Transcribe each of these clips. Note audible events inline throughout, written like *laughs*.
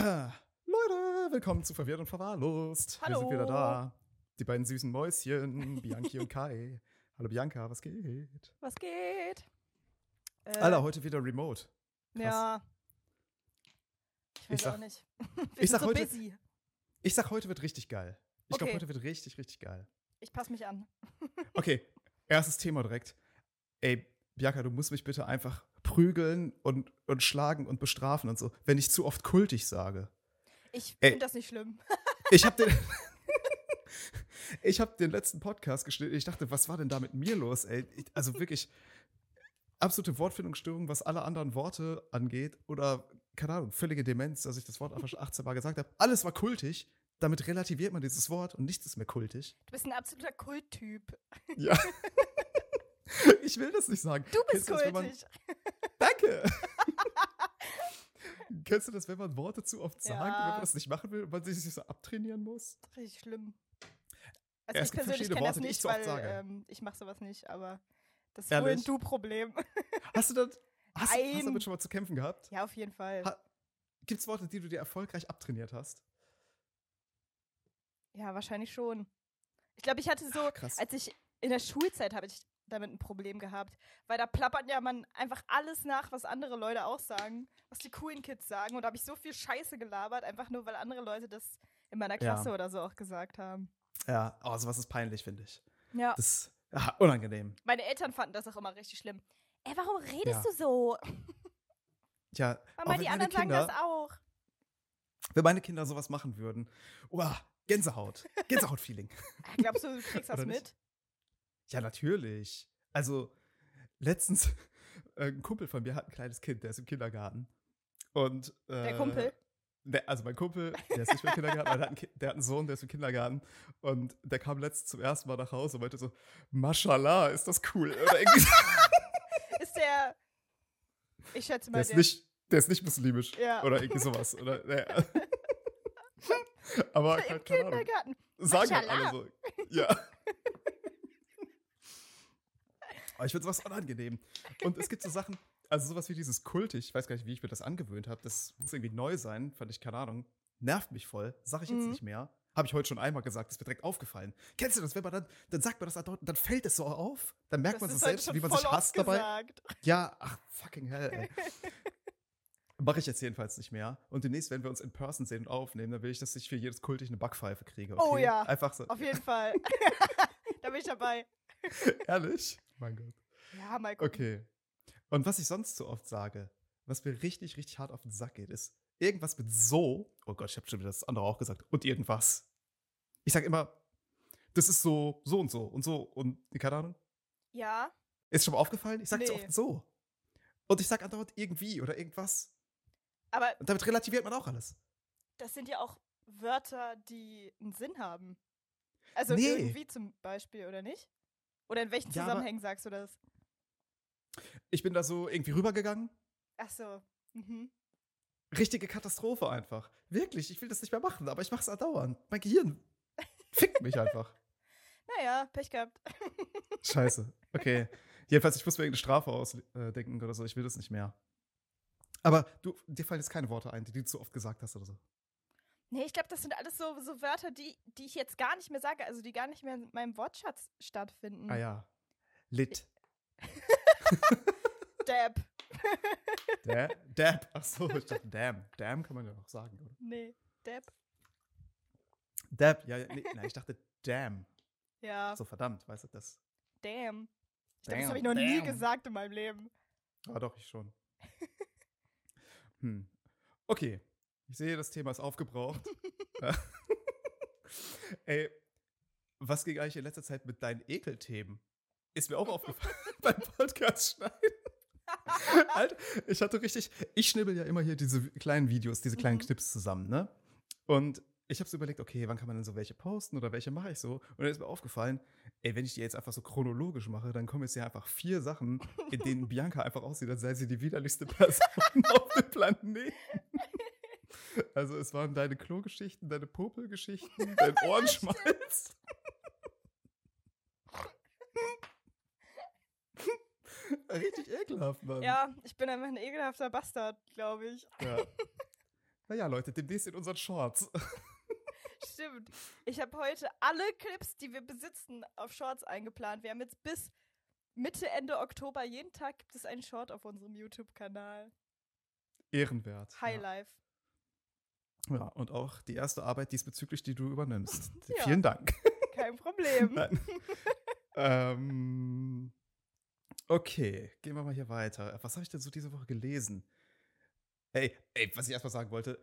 Leute, willkommen zu Verwirrt und Verwahrlost. Hallo. Wir sind wieder da. Die beiden süßen Mäuschen, Bianchi und Kai. *laughs* Hallo Bianca, was geht? Was geht? Äh, Alter, heute wieder remote. krass. Ja. Ich weiß Ich sag- auch nicht. *laughs* Ich sag so heute- busy. Ich sag, heute wird richtig geil. Ich glaube, Okay. heute wird richtig, richtig geil. Ich passe mich an. Okay, erstes Thema direkt. Ey, Bianca, du musst mich bitte einfach prügeln und, und schlagen und bestrafen und so, wenn ich zu oft kultig sage. Ich finde das nicht schlimm. *laughs* Ich habe den, *laughs* ich hab den letzten Podcast geschnitten. Ich dachte, was war denn da mit mir los, ey? Also wirklich absolute Wortfindungsstörung, was alle anderen Worte angeht. Oder, keine Ahnung, völlige Demenz, dass ich das Wort einfach schon 18 Mal gesagt habe. Alles war kultig. Damit relativiert man dieses Wort und nichts ist mehr kultig. Du bist ein absoluter Kulttyp. Ja. *laughs* ich will das nicht sagen. Du bist Kennst das, wenn man- kultig. Danke! *laughs* Kennst du das, wenn man Worte zu oft sagt und wenn Ja. man das nicht machen will und man sich so abtrainieren muss? Richtig schlimm. Ja, Also es ich persönlich kenne das nicht, weil ähm, ich mache sowas nicht, aber das ist wohl ein? Du-Problem. *laughs* Hast du, das, hast, hast du damit schon mal zu kämpfen gehabt? ja, auf jeden Fall. Ha- Gibt es Worte, die du dir erfolgreich abtrainiert hast? Ja, wahrscheinlich schon. Ich glaube, ich hatte so, krass. als ich in der Schulzeit habe ich damit ein Problem gehabt, weil da plappert ja man einfach alles nach, was andere Leute auch sagen, was die coolen Kids sagen und da habe ich so viel Scheiße gelabert, einfach nur weil andere Leute das in meiner Ja. Klasse oder so auch gesagt haben. Ja, oh, sowas ist peinlich, finde ich. Ja, Das ist ah, unangenehm. meine Eltern fanden das auch immer richtig schlimm. Ey, warum redest Ja. du so? Ja, Mama, wenn die meine anderen sagen Kinder, das auch. Wenn meine Kinder sowas machen würden. Uah, Gänsehaut. *laughs* Gänsehaut-Feeling. Glaubst du, du kriegst das mit? Ja, natürlich. Also, letztens, *laughs* äh, ein Kumpel von mir hat ein kleines Kind, der ist im Kindergarten. Und, äh, Der Kumpel? Der, also mein Kumpel, der ist nicht mehr im Kindergarten, aber der hat, ein Ki- der hat einen Sohn, der ist im Kindergarten. Und der kam letztens zum ersten Mal nach Hause und meinte so, Mashallah, ist das cool. Oder irgendwie. *laughs* Ist der. Ich schätze mal, der, ist nicht, der ist nicht muslimisch. Ja. Oder irgendwie sowas. Oder, ja. *laughs* aber im keine Ahnung. Kindergarten. Sagen halt alle so. Ja. Aber ich finde sowas unangenehm. Und es gibt so Sachen, also sowas wie dieses Kultig, ich weiß gar nicht, wie ich mir das angewöhnt habe. Das muss irgendwie neu sein, fand ich, keine Ahnung. Nervt mich voll. Sag ich jetzt Mhm. nicht mehr. Habe ich heute schon einmal gesagt, ist mir direkt aufgefallen. Kennst du das, wenn man dann, dann sagt man das dann fällt es so auf, dann merkt Das man es heute selbst, schon wie man sich hasst dabei. gesagt. Ja, ach, fucking hell, ey. *laughs* Mache ich jetzt jedenfalls nicht mehr. Und demnächst, wenn wir uns in Person sehen und aufnehmen, dann will ich, dass ich für jedes Kultig eine Backpfeife kriege. Okay? Oh ja. Einfach so. Auf jeden *laughs* Fall. *laughs* da bin ich dabei. Ehrlich? Mein Gott. Ja, mal gucken. Okay. Und was ich sonst so oft sage, was mir richtig, richtig hart auf den Sack geht, ist irgendwas mit so. Oh Gott, ich habe schon wieder das andere auch gesagt. Und irgendwas. Ich sage immer, das ist so, so und so und so und keine Ahnung. Ja, Ist schon mal aufgefallen? Ich sage so Nee. oft so. Und ich sage andauernd irgendwie oder irgendwas. aber Und damit relativiert man auch alles. das sind ja auch Wörter, die einen Sinn haben. Also Nee. irgendwie zum Beispiel, oder nicht? Oder in welchen Ja, Zusammenhängen sagst du das? Ich bin da so irgendwie rübergegangen. Ach so. Mhm. Richtige Katastrophe einfach. Wirklich, ich will das nicht mehr machen, aber ich mache es andauernd. Mein Gehirn *laughs* fickt mich einfach. Naja, Pech gehabt. *laughs* Scheiße. Okay. Jedenfalls, ich muss mir irgendeine Strafe ausdenken oder so. Ich will das nicht mehr. Aber du, dir fallen jetzt keine Worte ein, die du zu oft gesagt hast oder so. Nee, ich glaube, das sind alles so, so Wörter, die, die ich jetzt gar nicht mehr sage, also die gar nicht mehr in meinem Wortschatz stattfinden. Ah ja. Lit. Dab. Da Dab. Ach so, ich dachte, damn. Damn kann man ja auch sagen, oder? Nee, Dab. Dab, ja, nee, nein, ich dachte, damn. Ja, So verdammt, weißt du das? damn. Ich glaube, das Damn, habe ich noch nie damn. gesagt in meinem Leben. Ah, doch, ich schon. *laughs* Hm. Okay. Ich sehe, das Thema ist aufgebraucht. *laughs* Ey, was ging eigentlich in letzter Zeit mit deinen Ekelthemen? Ist mir auch aufgefallen *laughs* *laughs* beim Podcast schneiden. Alter, ich hatte richtig, ich schnibbel ja immer hier diese kleinen Videos, diese kleinen Mhm. Knips zusammen, ne? Und ich habe so überlegt, okay, wann kann man denn so welche posten oder welche mache ich so? Und dann ist mir aufgefallen, ey, wenn ich die jetzt einfach so chronologisch mache, dann kommen jetzt ja einfach vier Sachen, in denen Bianca einfach aussieht, als sei sie die widerlichste Person auf dem Planeten. Also es waren deine Klogeschichten, deine Popelgeschichten, dein *laughs* Ohrenschmalz. Richtig ekelhaft, Mann. Ja, ich bin einfach ein ekelhafter Bastard, glaube ich. Ja. Naja, Leute, demnächst in unseren Shorts. Stimmt. Ich habe heute alle Clips, die wir besitzen, auf Shorts eingeplant. Wir haben jetzt bis Mitte, Ende Oktober jeden Tag gibt es einen Short auf unserem YouTube-Kanal. Ehrenwert. Highlife. Ja. Ja, und auch die erste Arbeit diesbezüglich, die du übernimmst. *laughs* Ja. Vielen Dank. Kein Problem. *laughs* Ähm, okay, gehen wir mal hier weiter. Was habe ich denn so diese Woche gelesen? Ey, ey, was ich erstmal sagen wollte,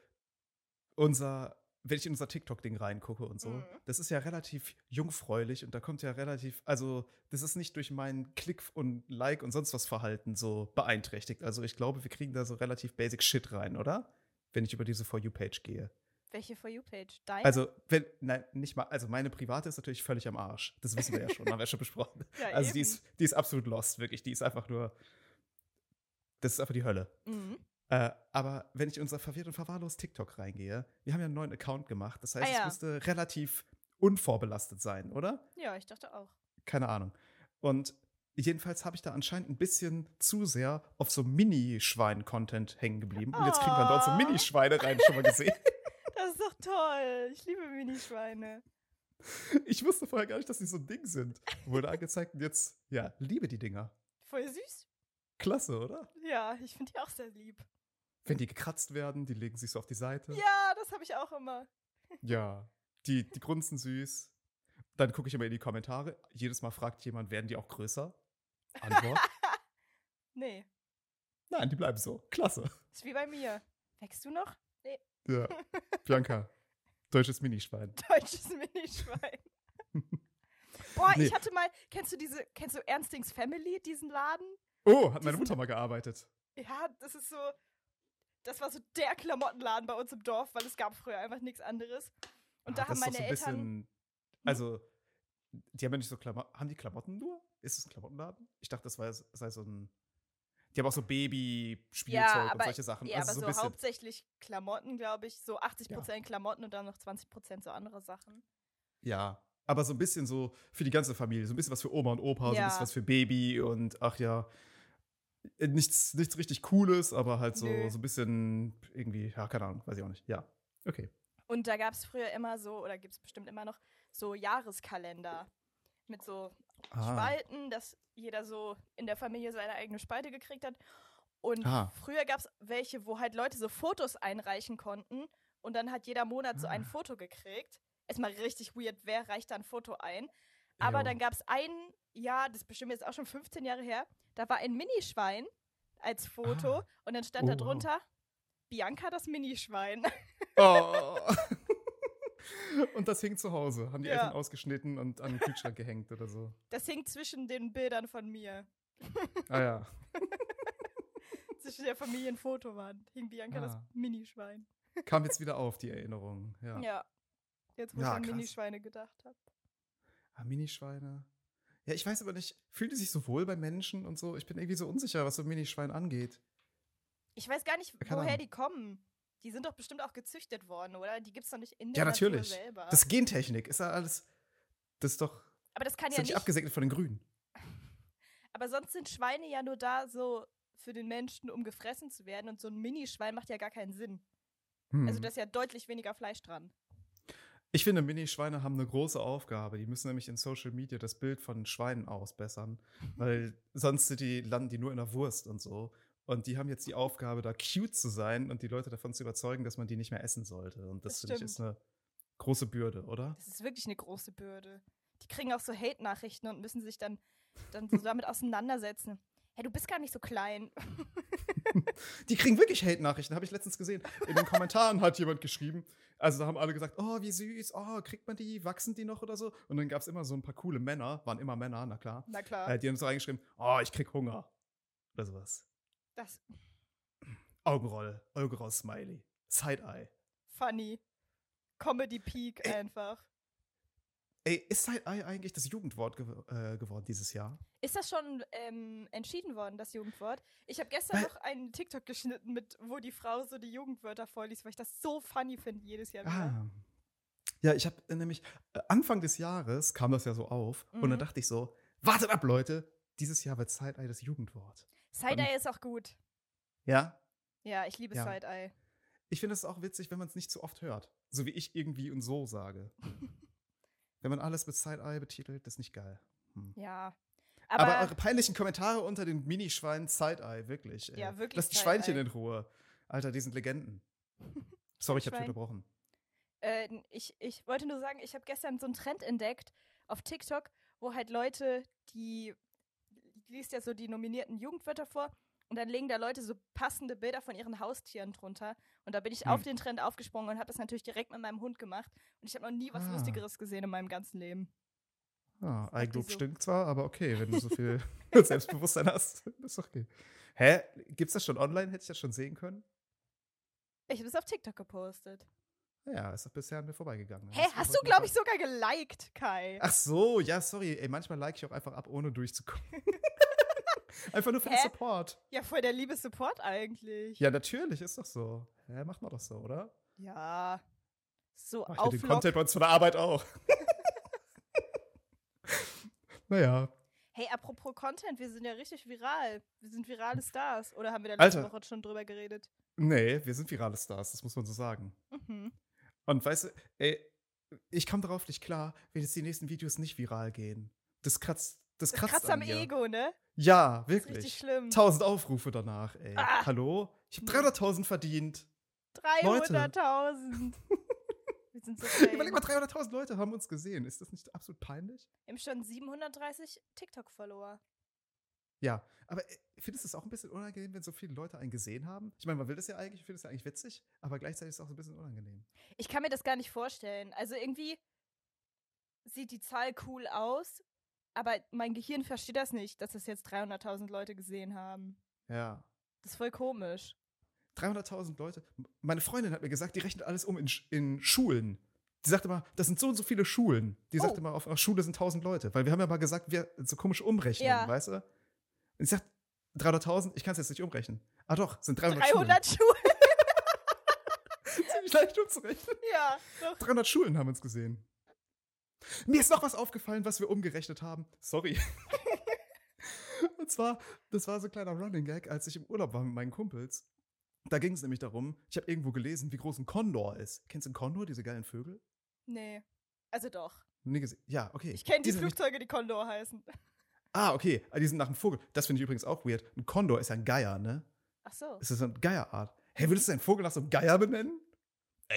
unser, wenn ich in unser TikTok-Ding reingucke und so, Mhm. das ist ja relativ jungfräulich und da kommt ja relativ, also das ist nicht durch meinen Klick und Like und sonst was Verhalten so beeinträchtigt. Also ich glaube, wir kriegen da so relativ basic Shit rein, oder? Wenn ich über diese For You-Page gehe. Welche For You-Page? Deine? Also, wenn, nein, nicht mal, also meine private ist natürlich völlig am Arsch. Das wissen wir ja schon, *laughs* haben wir schon besprochen. ja, Also die ist, die ist absolut lost, wirklich. Die ist einfach nur, das ist einfach die Hölle. Mhm. Äh, aber wenn ich in unser verwirrt und verwahrlost TikTok reingehe, wir haben ja einen neuen Account gemacht. Das heißt, Ah, ja. es müsste relativ unvorbelastet sein, oder? Ja, ich dachte auch. Keine Ahnung. Und jedenfalls habe ich da anscheinend ein bisschen zu sehr auf so Mini-Schwein-Content hängen geblieben. Und jetzt kriegen wir dort so. Mini-Schweine rein, schon mal gesehen. *laughs* Das ist doch toll. Ich liebe Minischweine. Ich wusste vorher gar nicht, dass die so ein Ding sind. Wurde angezeigt und jetzt, ja, liebe die Dinger. Voll süß. Klasse, oder? Ja, ich finde die auch sehr lieb. Wenn die gekratzt werden, die legen sich so auf die Seite. Ja, das habe ich auch immer. Ja, die, die grunzen süß. Dann gucke ich immer in die Kommentare. Jedes Mal fragt jemand, werden die auch größer? Antwort: *laughs* Nee, Nein, die bleiben so. Klasse. ist wie bei mir. Wächst du noch? Nee, Ja. *laughs* Bianca, deutsches Minischwein. deutsches Minischwein. *laughs* Boah, Nee. ich hatte mal, kennst du diese, kennst du Ernstings Family, diesen Laden? Oh, hat meine Mutter mal gearbeitet. Ja, das ist so, das war so der Klamottenladen bei uns im Dorf, weil es gab früher einfach nichts anderes. Und Ah, da haben das ist doch meine so ein Eltern, bisschen. Also, die haben ja nicht so Klamotten. Haben die Klamotten nur? Ist es ein Klamottenladen? Ich dachte, das war, sei so ein. Die haben auch so Baby-Spielzeug und aber- solche Sachen. ja, also aber so so, hauptsächlich Klamotten, glaube ich, so 80% Klamotten und dann noch 20% so andere Sachen. Ja, aber so ein bisschen so für die ganze Familie. So ein bisschen was für Oma und Opa, so ein Ja. bisschen was für Baby und ach ja. äh, Nichts, nichts richtig Cooles, aber halt so, Nö. so ein bisschen irgendwie, ja, keine Ahnung, weiß ich auch nicht. Ja. Okay. Und da gab es früher immer so, oder gibt es bestimmt immer noch, so Jahreskalender mit so Ah. Spalten, dass jeder so in der Familie seine eigene Spalte gekriegt hat. Und Ah. früher gab es welche, wo halt Leute so Fotos einreichen konnten und dann hat jeder Monat so ein Ah. Foto gekriegt. Erstmal richtig weird, wer reicht da ein Foto ein? Aber Jo. dann gab es ein Jahr, das ist bestimmt jetzt auch schon 15 Jahre her, da war ein Minischwein als Foto Ah. und dann stand Oh, da wow. drunter Bianca das Minischwein. Oh. *laughs* *laughs* und das hing zu Hause. Haben die Ja. Eltern ausgeschnitten und an den Kühlschrank *laughs* gehängt oder so. Das hing zwischen den Bildern von mir. Ah ja. *laughs* Zwischen der Familienfotowand hing Bianca das Ah. Minischwein. Kam jetzt wieder auf, die Erinnerung. Ja. Ja. Jetzt, wo Ja, ich an krass. Minischweine gedacht habe. Ah, Minischweine. Ja, ich weiß aber nicht, fühlen die sich so wohl bei Menschen und so? Ich bin irgendwie so unsicher, was so ein Minischwein angeht. Ich weiß gar nicht, Keine woher Ahnung. die kommen. Die sind doch bestimmt auch gezüchtet worden, oder? Die gibt's doch nicht in Ja, der natürlich. Natur selber. Das ist Gentechnik, ist ja alles. Das ist doch. aber das kann Ist ja ja nicht nicht. abgesegnet von den Grünen. *laughs* Aber sonst sind Schweine ja nur da so für den Menschen, um gefressen zu werden. Und so ein Minischwein macht ja gar keinen Sinn. Hm. Also da ist ja deutlich weniger Fleisch dran. ich finde, Minischweine haben eine große Aufgabe. Die müssen nämlich in Social Media das Bild von Schweinen ausbessern. *laughs* Weil sonst sind die, landen die nur in der Wurst und so. Und die haben jetzt die Aufgabe, da cute zu sein und die Leute davon zu überzeugen, dass man die nicht mehr essen sollte. Und das, Das finde ich ist eine große Bürde, oder? Das ist wirklich eine große Bürde. Die kriegen auch so Hate-Nachrichten und müssen sich dann, dann so damit auseinandersetzen. Hey, du bist gar nicht so klein. *laughs* Die kriegen wirklich Hate-Nachrichten, habe ich letztens gesehen. In den Kommentaren hat jemand geschrieben. Also da haben alle gesagt, oh, wie süß, oh, kriegt man die, wachsen die noch oder so? Und dann gab es immer so ein paar coole Männer, waren immer Männer, na klar. Na klar. Äh, die haben so reingeschrieben, oh, ich krieg Hunger. Oder sowas. Das Augenroll, Augenroll Smiley. Side-Eye. funny. Comedy Peak Ey. einfach. Ey, ist Side-Eye eigentlich das Jugendwort gew äh, geworden dieses Jahr? Ist das schon ähm, entschieden worden, das Jugendwort? Ich habe gestern Weil- noch einen TikTok geschnitten, mit, wo die Frau so die Jugendwörter vorliest, weil ich das so funny finde jedes Jahr wieder. Ah. Ja, ich habe nämlich äh, Anfang des Jahres kam das ja so auf und dann Mhm. dachte ich so, wartet ab, Leute, dieses Jahr wird Side-Eye das Jugendwort. Side-Eye ist auch gut. Ja? Ja, ich liebe Ja. Side-Eye. ich finde es auch witzig, wenn man es nicht zu oft hört. So wie ich irgendwie und so sage. *laughs* wenn man alles mit Side-Eye betitelt, das ist nicht geil. Hm. Ja. Aber, Aber, eure peinlichen Kommentare unter den Minischweinen Side-Eye, wirklich. Ey. Ja, wirklich Lasst die. Schweinchen in Ruhe. Alter, die sind Legenden. *laughs* Sorry, ich hab dich unterbrochen. äh, ich, ich wollte nur sagen, ich habe gestern so einen Trend entdeckt auf TikTok, wo halt Leute, die liest ja so die nominierten Jugendwörter vor und dann legen da Leute so passende Bilder von ihren Haustieren drunter. Und da bin ich Hm. auf den Trend aufgesprungen und habe das natürlich direkt mit meinem Hund gemacht. Und ich habe noch nie was Ah. Lustigeres gesehen in meinem ganzen Leben. Ah, Eigenlob so. stinkt zwar, aber okay, wenn du so viel *laughs* *laughs* Selbstbewusstsein hast, *laughs* ist okay. Hä? Gibt's das schon online? Hätte ich das schon sehen können? Ich habe es auf TikTok gepostet. Ja, ist doch bisher an mir vorbeigegangen. Hä, hast du, glaube ich, sogar geliked, Kai? Ach so, ja, sorry. Ey, manchmal like ich auch einfach ab, ohne durchzukommen. *laughs* einfach nur für den Hä? Support. Ja, voll der liebe Support eigentlich. Ja, natürlich, ist doch so. Hä, macht man doch so, oder? Ja. So Mach ich ja den. Content bei uns von der Arbeit auch. *laughs* naja. Hey, apropos Content, wir sind ja richtig viral. Wir sind virale Stars. Oder haben wir da letzte Alter. Woche schon drüber geredet? Nee, wir sind virale Stars, das muss man so sagen. Mhm. Und weißt du, ey, ich komme darauf nicht klar, wenn jetzt die nächsten Videos nicht viral gehen. Das kratzt, das Das kratzt kratzt an am mir. Ego, ne? Ja, Das ist richtig wirklich. schlimm. 1000 Aufrufe danach, ey. Ah. Hallo? Ich habe 300.000 verdient. 300.000. *laughs* wir sind so Überleg mal, fame. 300.000 Leute haben uns gesehen. Ist das nicht absolut peinlich? Wir haben schon 730 TikTok-Follower. Ja, aber äh, findest du es auch ein bisschen unangenehm, wenn so viele Leute einen gesehen haben? Ich meine, man will das ja eigentlich, ich finde es ja eigentlich witzig, aber gleichzeitig ist es auch so ein bisschen unangenehm. Ich kann mir das gar nicht vorstellen. Also irgendwie sieht die Zahl cool aus, aber mein Gehirn versteht das nicht, dass das jetzt 300.000 Leute gesehen haben. Ja. Das ist voll komisch. 300.000 Leute. Meine Freundin hat mir gesagt, die rechnet alles um in, in Schulen. Die sagte mal, das sind so und so viele Schulen. Die sagte Oh. mal, auf einer Schule sind 1000 Leute. Weil wir haben ja mal gesagt, wir so komisch umrechnen, Ja. weißt du? Und ich sag, 300.000, ich kann es jetzt nicht umrechnen. Ah doch, sind 300, 300 Schulen. Schulen. *laughs* Ziemlich leicht umzurechnen. ja, doch. 300 Schulen haben uns gesehen. Mir ist noch was aufgefallen, was wir umgerechnet haben. Sorry. *laughs* Und zwar, das war so ein kleiner Running Gag, als ich im Urlaub war mit meinen Kumpels. Da ging es nämlich darum, ich habe irgendwo gelesen, wie groß ein Kondor ist. Kennst du einen Kondor, diese geilen Vögel? Nee. Also doch. Nie gesehen. Ja, okay. Ich kenne die nicht- Flugzeuge, die Condor heißen. Ah, okay. Ah, Die sind nach einem Vogel. Das finde ich übrigens auch weird. Ein Kondor ist ja ein Geier, ne? Ach so. Ist das so eine Geierart? Hey, würdest du einen Vogel nach so einem Geier benennen?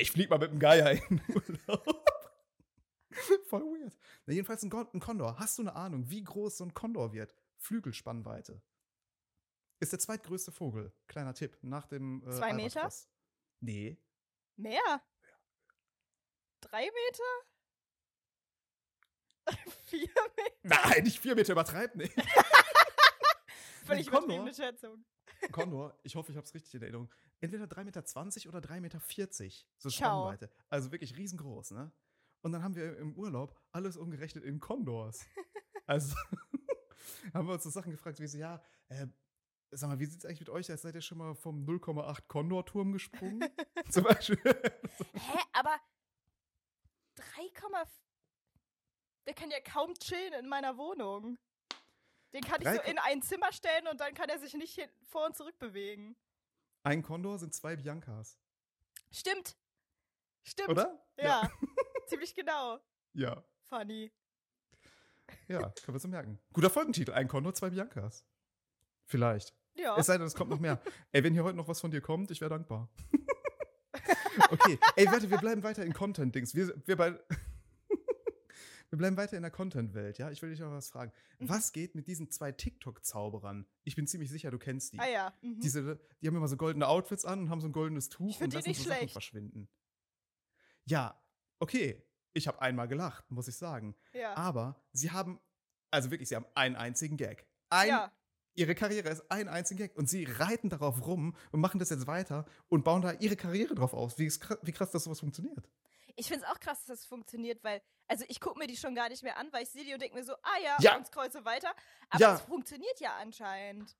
Ich flieg mal mit einem Geier in den *laughs* Urlaub. Voll weird. Na, jedenfalls ein, ein Kondor. Hast du eine Ahnung, wie groß so ein Kondor wird? Flügelspannweite. Ist der zweitgrößte Vogel. Kleiner Tipp. Nach dem. Äh, Zwei Meter? Albatros. Nee. Mehr? Drei Meter? *laughs* Vier Meter? Nein, nicht vier Meter, übertreib nicht. *laughs* Völlig übertriebene Schätzung. *laughs* Kondor, ich hoffe, ich habe es richtig in Erinnerung. Entweder 3,20 Meter oder 3,40 Meter. So. Spannweite. Also wirklich riesengroß, ne? Und dann haben wir im Urlaub alles umgerechnet in Kondors. Also haben wir uns so Sachen gefragt, wie so, ja, äh, sag mal, wie sieht's eigentlich mit euch aus? Seid ihr schon mal vom 0,8 Kondor-Turm gesprungen? Zum Beispiel. Hä, aber 3,4. Der kann ja kaum chillen in meiner Wohnung. Den kann ich Drei so Ko- in ein Zimmer stellen und dann kann er sich nicht vor und zurück bewegen. Ein Kondor sind zwei Biancas. Stimmt. Stimmt. Oder? Ja. *laughs* Ziemlich genau. Ja. Funny. Ja, können wir so merken. Guter Folgentitel. Ein Kondor, zwei Biancas. Vielleicht. Ja. Es sei denn, es kommt noch mehr. Ey, wenn hier heute noch was von dir kommt, ich wäre dankbar. *laughs* okay. Ey, warte, wir bleiben weiter in Content-Dings. Wir, wir, bei, wir bleiben weiter in der Content-Welt, ja? Ich will dich noch was fragen. Mhm. Was geht mit diesen zwei TikTok-Zauberern? Ich bin ziemlich sicher, du kennst die. ah ja. Mhm. Diese, die haben immer so goldene Outfits an und haben so ein goldenes Tuch und lassen so Sachen schlecht. verschwinden. Ja, okay. Ich habe einmal gelacht, muss ich sagen. ja. Aber sie haben, also wirklich, sie haben einen einzigen Gag. Ein, ja. Ihre Karriere ist ein einziger Gag und sie reiten darauf rum und machen das jetzt weiter und bauen da ihre Karriere drauf aus. Wie, wie krass, dass sowas funktioniert. Ich finde es auch krass, dass das funktioniert, weil, also ich gucke mir die schon gar nicht mehr an, weil ich sehe die und denke mir so, ah ja, Ja. und scroll weiter. Aber Ja. es funktioniert ja anscheinend.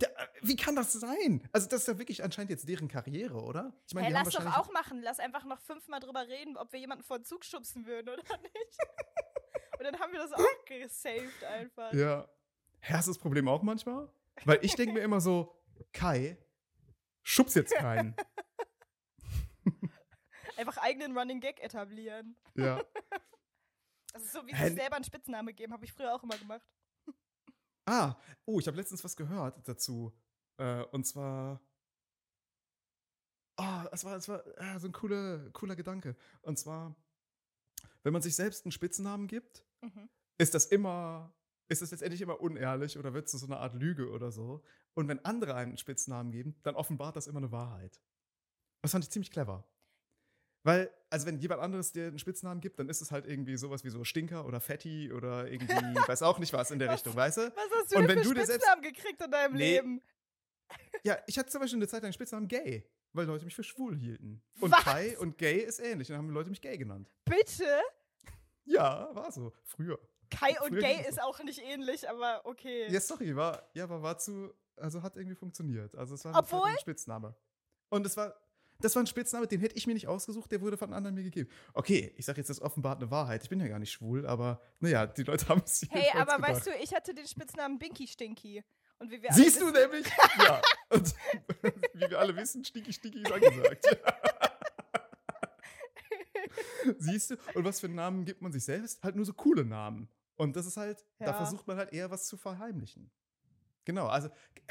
Ja, äh, wie kann das sein? Also, das ist ja wirklich anscheinend jetzt deren Karriere, oder? Ich Hey, die haben lass doch auch machen. Lass einfach noch fünfmal drüber reden, ob wir jemanden vor den Zug schubsen würden oder *laughs* nicht. und dann haben wir das auch gesaved einfach. Ja. Hast du das Problem auch manchmal? Weil ich denke mir immer so, Kai, schubs jetzt keinen. *laughs* Einfach eigenen Running Gag etablieren. Ja. Das *laughs* ist so wie Hä, sich selber einen Spitznamen geben, habe ich früher auch immer gemacht. Ah, oh, ich habe letztens was gehört dazu. Äh, und zwar. Ah, es war, es war äh, so ein cooler, cooler Gedanke. Und zwar, wenn man sich selbst einen Spitznamen gibt, Mhm. ist das immer, ist das letztendlich immer unehrlich oder wird es so eine Art Lüge oder so. Und wenn andere einem einen Spitznamen geben, dann offenbart das immer eine Wahrheit. Das fand ich ziemlich clever. Weil, also wenn jemand anderes dir einen Spitznamen gibt, dann ist es halt irgendwie sowas wie so Stinker oder Fetti oder irgendwie, *laughs* weiß auch nicht was in der Was? Richtung, weißt du? Was hast du Und denn wenn für du dir selbst- Spitznamen gekriegt in deinem Nee. Leben? Ja, ich hatte zum Beispiel eine Zeit lang Spitznamen Gay, weil Leute mich für schwul hielten. Und Was? Kai und Gay ist ähnlich, dann haben Leute mich Gay genannt. Bitte? Ja, war so, früher. Kai und Früher Gay ist auch nicht ähnlich, aber okay. Ja, sorry, war, ja, aber war zu, also hat irgendwie funktioniert. Also es war Obwohl- ein Spitzname. Und es war, das war ein Spitzname, den hätte ich mir nicht ausgesucht, der wurde von anderen mir gegeben. Okay, ich sage jetzt, das offenbart eine Wahrheit. Ich bin ja gar nicht schwul, aber naja, die Leute haben es Hey, aber weißt du, ich hatte den Spitznamen Binky Stinky. Und wie wir alle Siehst du wissen- nämlich? ja. Und *laughs* wie wir alle wissen, Stinky Stinky ist angesagt. *laughs* Siehst du? Und was für Namen gibt man sich selbst? Halt nur so coole Namen. Und das ist halt, da Ja. versucht man halt eher was zu verheimlichen. Genau, also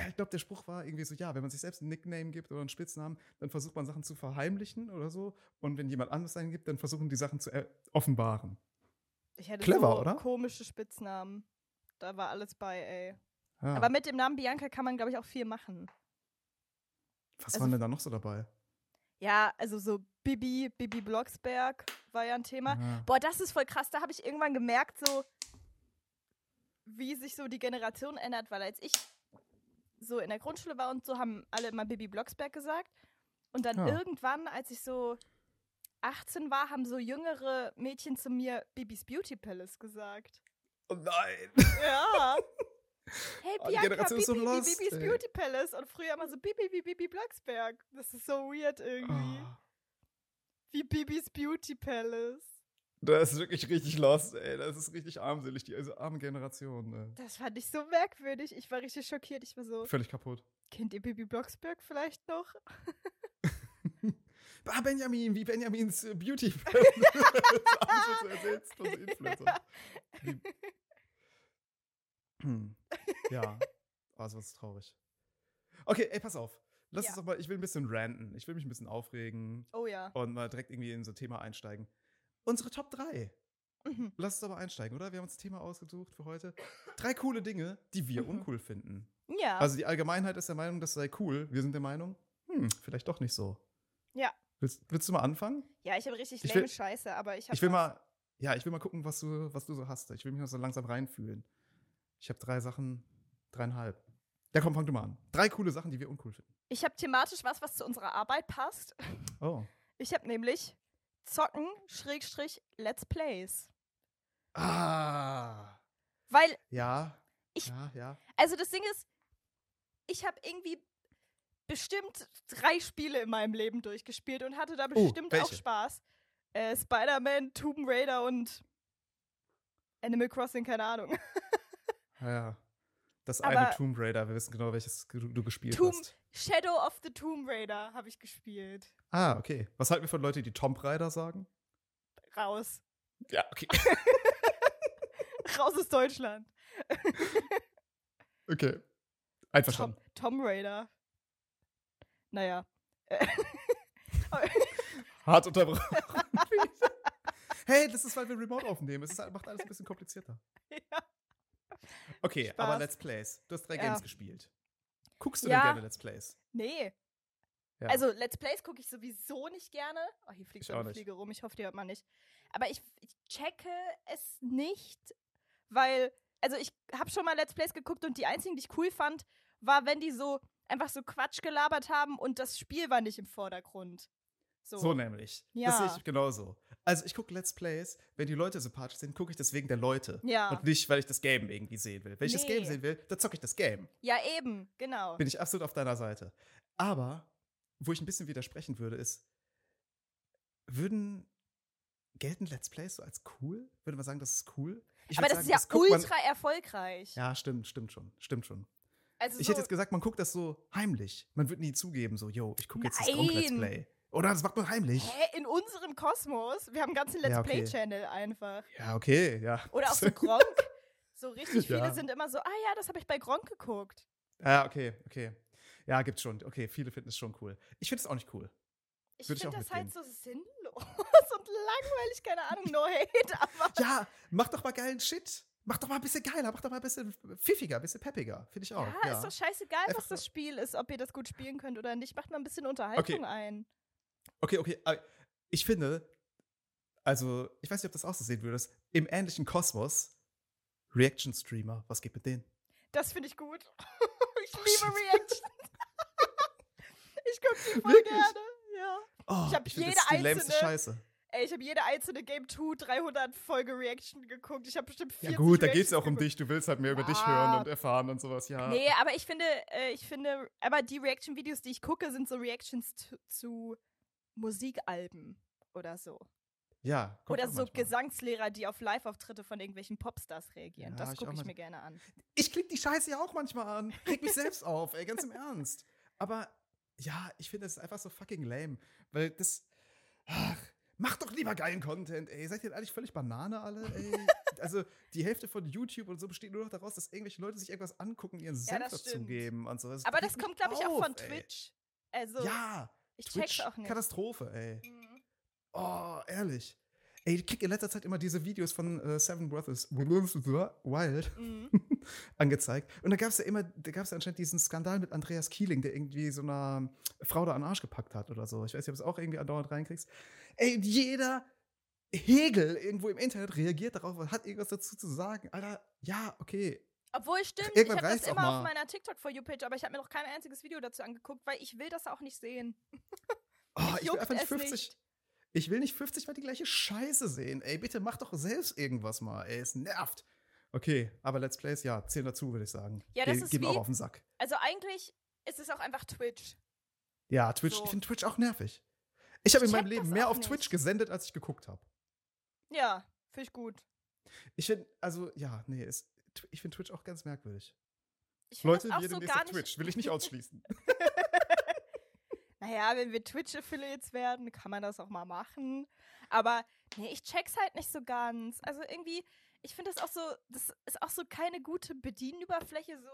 ich glaube, der Spruch war irgendwie so, ja, wenn man sich selbst einen Nickname gibt oder einen Spitznamen, dann versucht man Sachen zu verheimlichen oder so. Und wenn jemand anderes einen gibt, dann versuchen die Sachen zu äh, offenbaren. Ich hätte Clever, so oder? komische Spitznamen. Da war alles bei, ey. Ja. Aber mit dem Namen Bianca kann man, glaube ich, auch viel machen. was also- waren denn da noch so dabei? Ja, also so Bibi, Bibi Blocksberg war ja ein Thema. Ja. Boah, das ist voll krass. Da habe ich irgendwann gemerkt, so wie sich so die Generation ändert, weil als ich so in der Grundschule war und so, haben alle immer Bibi Blocksberg gesagt. Und dann Ja. irgendwann, als ich so 18 war, haben so jüngere Mädchen zu mir Bibis Beauty Palace gesagt. Oh nein! Ja. *laughs* Hey die Bianca, Generation ist so Bibi, lost, Bibis ey. Beauty Palace. Und früher immer so Bibi wie Bibi Blocksberg. Das ist so weird irgendwie. Oh. Wie Bibis Beauty Palace. Das ist wirklich richtig lost, ey. Das ist richtig armselig, die also arme Generation. Ey. Das fand ich so merkwürdig. Ich war richtig schockiert. Ich war so, Völlig kaputt. kennt ihr Bibi Blocksberg vielleicht noch? *laughs* Ah, Benjamin, wie Benjamins äh, Beauty. *laughs* *laughs* das ersetzt. Ja, also was ist traurig. Okay, ey, pass auf. Lass Ja. uns doch mal, ich will ein bisschen ranten. Ich will mich ein bisschen aufregen Oh ja. und mal direkt irgendwie in so ein Thema einsteigen. Unsere Top 3. Mhm. Lass uns aber einsteigen, oder? Wir haben uns das Thema ausgesucht für heute. Drei coole Dinge, die wir Mhm. uncool finden. Ja. Also die Allgemeinheit ist der Meinung, das sei cool. Wir sind der Meinung, hm, vielleicht doch nicht so. Ja. Willst, willst du mal anfangen? ja, ich habe richtig ich lame will- Scheiße, aber ich habe. Ich will mal, ja, ich will mal gucken, was du, was du so hast. Ich will mich mal so langsam reinfühlen. Ich habe drei Sachen, dreieinhalb. Ja, komm, fang du mal an. Drei coole Sachen, die wir uncool finden. Ich habe thematisch was, was zu unserer Arbeit passt. Oh. Ich habe nämlich Zocken, Schrägstrich, Let's Plays. Ah. Weil, Ja. Ich- ja, ja. also das Ding ist, ich habe irgendwie bestimmt drei Spiele in meinem Leben durchgespielt und hatte da bestimmt auch welche? Spaß. Äh, Spider-Man, Tomb Raider und Animal Crossing, keine Ahnung. Ja. Das Aber- eine Tomb Raider, wir wissen genau, welches du, du gespielt Tomb- hast. Shadow of the Tomb Raider habe ich gespielt. Ah, okay. Was halten wir von Leuten, die Tomb Raider sagen? Raus. Ja, okay. *laughs* Raus aus Deutschland. Okay. Tom, Einverstanden. Tom Raider. Naja. Hart unterbrochen. *laughs* hey, das ist, weil wir Remote aufnehmen. Es ist, macht alles ein bisschen komplizierter. ja. Okay, Spaß. aber Let's Plays. Du hast drei Ja. Games gespielt. Guckst du Ja. denn gerne Let's Plays? Nee. Ja. Also, Let's Plays gucke ich sowieso nicht gerne. Oh, hier fliegt Ich so eine. Fliege rum. Ich hoffe, die hört man nicht. Aber ich, ich checke es nicht, weil, also ich habe schon mal Let's Plays geguckt und die einzigen, die ich cool fand, war, wenn die so einfach so Quatsch gelabert haben und das Spiel war nicht im Vordergrund. So. So nämlich. Ja. Das sehe ich genauso. Also ich gucke Let's Plays, wenn die Leute sympathisch sind, gucke ich das wegen der Leute. Ja. Und nicht, weil ich das Game irgendwie sehen will. Wenn ich das Game sehen will, dann zocke ich das Game. Ja, eben, genau. Bin ich absolut auf deiner Seite. Aber, wo ich ein bisschen widersprechen würde, ist, würden, gelten Let's Plays so als cool? Würde man sagen, das ist cool? Ich Aber das sagen, ist ja man- ultra erfolgreich. Ja, stimmt, stimmt schon, stimmt schon. Also Ich so, hätte jetzt gesagt, man guckt das so heimlich. Man würde nie zugeben, so, yo, ich gucke jetzt das Gronk Let's Nein. Play. Oder das macht man heimlich. Hä, in unserem Kosmos? Wir haben einen ganzen Let's Ja, okay. Play-Channel einfach. Ja, okay, ja. Oder auch so *laughs* Gronk. So richtig viele Ja. sind immer so, ah ja, das habe ich bei Gronk geguckt. Ja, okay, okay. Ja, gibt's schon. Okay, viele finden es schon cool. Ich finde es auch nicht cool. Ich finde das halt so sinnlos *laughs* und langweilig, keine Ahnung, no hate, aber Ja, mach doch mal geilen Shit. Mach doch mal ein bisschen geiler, mach doch mal ein bisschen pfiffiger, ein bisschen peppiger. Finde ich auch. ja, Ja, ist doch scheißegal, Einfach was das. Spiel ist, ob ihr das gut spielen könnt oder nicht. Macht mal ein bisschen Unterhaltung ein. Okay, okay. Ich finde, also, ich weiß nicht, ob das auch so sehen würdest, im ähnlichen Kosmos, Reaction-Streamer, was geht mit denen? Das finde ich gut. *laughs* ich Oh, liebe. Reaction. Ich gucke die voll Wirklich? gerne. Ja. Oh, Ich hab find, jede das lämste einzelne- Scheiße. Ey, ich habe jede einzelne Game 2 300 Folge Reaction geguckt. Ich habe bestimmt 40 Ja gut, da geht es ja auch um Reactions dich. Du willst halt mehr über dich Ja. hören und erfahren und sowas, ja. geguckt. Nee, aber ich finde, äh, ich finde, aber die Reaction-Videos, die ich gucke, sind so Reactions zu, Musikalben oder so. Ja, oder so manchmal. Gesangslehrer, die auf Live-Auftritte von irgendwelchen Popstars reagieren. Ja, das ich gucke ich mal- mir gerne an. Ich klick die Scheiße ja auch manchmal an. Reg mich *laughs* selbst auf, ey, ganz im Ernst. Aber ja, ich finde, es ist einfach so fucking lame. Weil das. Ach, macht doch lieber geilen Content, ey. Seid ihr eigentlich völlig Banane alle, ey? *laughs* Also, die Hälfte von YouTube und so besteht nur noch daraus, dass irgendwelche Leute sich irgendwas angucken, ihren Ja, Senf das dazu geben und so. Das Aber das kommt, glaube ich, auch von ey. Twitch. Also, Ja, ich Twitch, check's auch nicht. Katastrophe, ey. Mhm. Oh, ehrlich. Ey, ich krieg in letzter Zeit immer diese Videos von äh, Seven Brothers Wild Mhm. *laughs* angezeigt. Und da gab es ja immer, da gab es ja anscheinend diesen Skandal mit Andreas Kieling, der irgendwie so einer Frau da an den Arsch gepackt hat oder so. Ich weiß nicht, ob du es auch irgendwie andauernd reinkriegst. Ey, jeder Hegel irgendwo im Internet reagiert darauf und hat irgendwas dazu zu sagen. Alter, ja, okay. Obwohl, stimmt, ich Irgendwann habe das immer auf meiner TikTok-For You-Page, aber ich habe mir noch kein einziges Video dazu angeguckt, weil ich will das auch nicht sehen. Oh, *laughs* ich will einfach nicht es 50. nicht. Ich will nicht 50 Mal die gleiche Scheiße sehen. Ey, bitte mach doch selbst irgendwas mal. Ey, es nervt. Okay, aber Let's Plays, ja, zählen dazu, würde ich sagen. Ja, das Ge- ist Gehen wir wie- auch auf den Sack. Also eigentlich ist es auch einfach Twitch. Ja, Twitch, So. ich finde Twitch auch nervig. Ich habe in meinem Leben mehr auf Twitch nicht. gesendet, als ich geguckt habe. Ja, finde ich gut. Ich finde, also, ja, nee, es, ich finde Twitch auch ganz merkwürdig. Ich Leute, wir so demnächst auf. Twitch, will ich nicht *laughs* ausschließen. Naja, wenn wir Twitch-Affiliates werden, kann man das auch mal machen. Aber nee, ich check's halt nicht so ganz. Also irgendwie, ich finde das auch so, das ist auch so keine gute Bedienüberfläche. So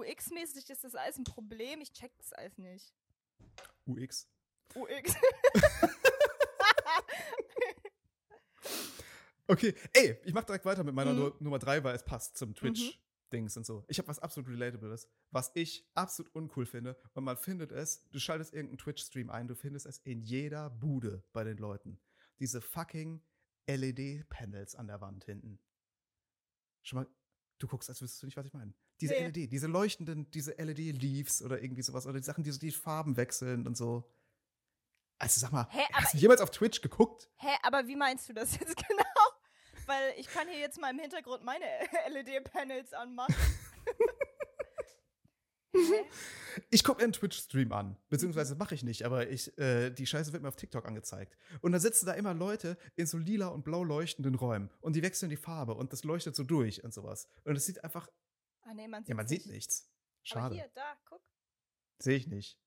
UX-mäßig ist das alles ein Problem. Ich check das alles nicht. UX. UX. *laughs* *laughs* Okay, ey, ich mach direkt weiter mit meiner Mhm. Nu- Nummer 3, weil es passt zum Twitch-Dings und so. Ich habe was absolut Relatables, was ich absolut uncool finde. Und man findet es, du schaltest irgendeinen Twitch-Stream ein, du findest es in jeder Bude bei den Leuten. Diese fucking LED-Panels an der Wand hinten. Schon mal, du guckst, als wüsstest du nicht, was ich meine. Diese Nee. LED, diese leuchtenden, diese LED-Leaves oder irgendwie sowas. Oder die Sachen, die so die Farben wechseln und so. Also sag mal, Hä, hast du jemals auf Twitch geguckt? Hä, aber wie meinst du das jetzt *laughs* genau? Weil ich kann hier jetzt mal im Hintergrund meine *laughs* LED-Panels anmachen. *laughs* Ich gucke einen Twitch-Stream an. Beziehungsweise mache ich nicht, aber ich, äh, die Scheiße wird mir auf TikTok angezeigt. Und da sitzen da immer Leute in so lila und blau leuchtenden Räumen. Und die wechseln die Farbe und das leuchtet so durch und sowas. Und es sieht einfach. Ah, nee, man sieht Ja, man sieht nichts. Aber Schade. hier, da, guck. Sehe ich nicht.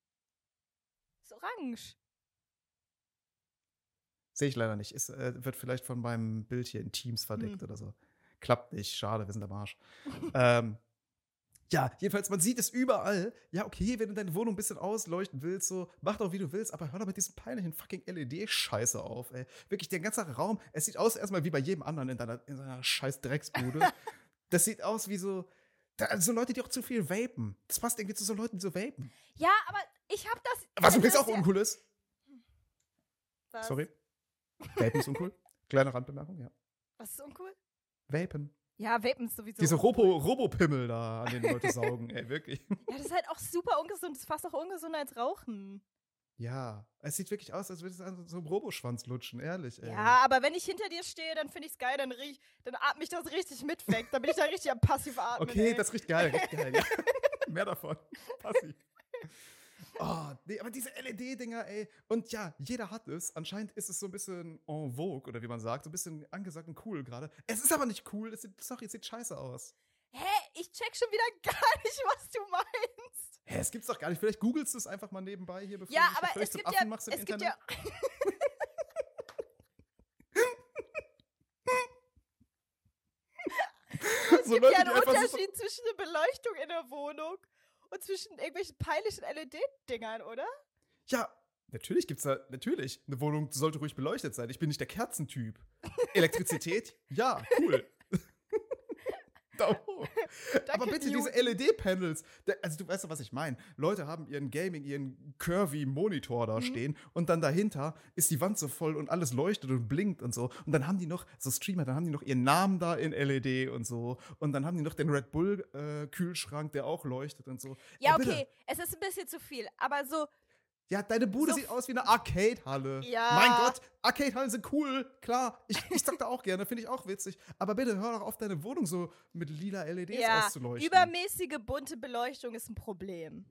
Ist orange. Sehe ich leider nicht. Es äh, wird vielleicht von meinem Bild hier in Teams verdeckt Hm. oder so. Klappt nicht. Schade, wir sind am Arsch. ähm, ja, jedenfalls, man sieht es überall. Ja, okay, wenn du deine Wohnung ein bisschen ausleuchten willst, so, mach doch, wie du willst, aber hör doch mit diesem peinlichen fucking LED-Scheiße auf, ey. Wirklich, der ganze Raum, es sieht aus erstmal wie bei jedem anderen in deiner, in deiner scheiß Drecksbude. *laughs* das sieht aus wie so, da, so Leute, die auch zu viel vapen. Das passt irgendwie zu so Leuten, die so vapen. Ja, aber ich hab das. Was übrigens hab auch uncool ist. Was? Sorry. Vapen ist uncool. Kleine Randbemerkung, ja. Was ist uncool? Vapen. Ja, Vapen ist sowieso. Diese Robo, Robopimmel da, an denen Leute saugen, ey, wirklich. *laughs* Ja, das ist halt auch super ungesund. Das ist fast auch ungesünder als Rauchen. Ja, es sieht wirklich aus, als würde es an so einem Roboschwanz lutschen, ehrlich, ey. Ja, aber wenn ich hinter dir stehe, dann finde ich's geil, dann riech, dann atme ich das richtig mit weg. Dann bin ich da richtig am passiv atmen. Okay, ey. das riecht geil, riecht geil, ja. *laughs* Mehr davon. Passiv. Oh, nee, aber diese LED-Dinger, ey. Und ja, jeder hat es. Anscheinend ist es so ein bisschen en vogue, oder wie man sagt, so ein bisschen angesagt und cool gerade. Es ist aber nicht cool. Es sieht, sorry, es sieht scheiße aus. Hä? Ich check schon wieder *laughs* gar nicht, was du meinst. Hä, es gibt's doch gar nicht. Vielleicht googelst du es einfach mal nebenbei hier, bevor Ja, du aber es gibt Affen ja, machst im es gibt Internet. ja. *laughs* *laughs* Es so gibt Leute, ja einen einfach so Unterschied zwischen der Beleuchtung in der Wohnung und zwischen irgendwelchen peinlichen LED-Dingern, oder? Ja, natürlich gibt's da, natürlich. Eine Wohnung sollte ruhig beleuchtet sein. Ich bin nicht der Kerzentyp. Elektrizität? ja, cool. *laughs* Daumen hoch. Aber bitte diese. LED-Panels. Da- Also du weißt doch, was ich meine. Leute haben ihren Gaming, ihren curvy Monitor da Mhm. stehen und dann dahinter ist die Wand so voll und alles leuchtet und blinkt und so. Und dann haben die noch, so Streamer, dann haben die noch ihren Namen da in LED und so. Und dann haben die noch den Red Bull-Kühlschrank, der auch leuchtet und so. Ja, Ey, okay, es ist ein bisschen zu viel, aber so, Ja, deine Bude So sieht aus wie eine Arcade-Halle. Ja. Mein Gott, Arcade-Hallen sind cool, klar. Ich, ich sag da auch gerne, finde ich auch witzig. Aber bitte hör doch auf, deine Wohnung so mit lila LEDs ja, auszuleuchten. übermäßige bunte Beleuchtung ist ein Problem.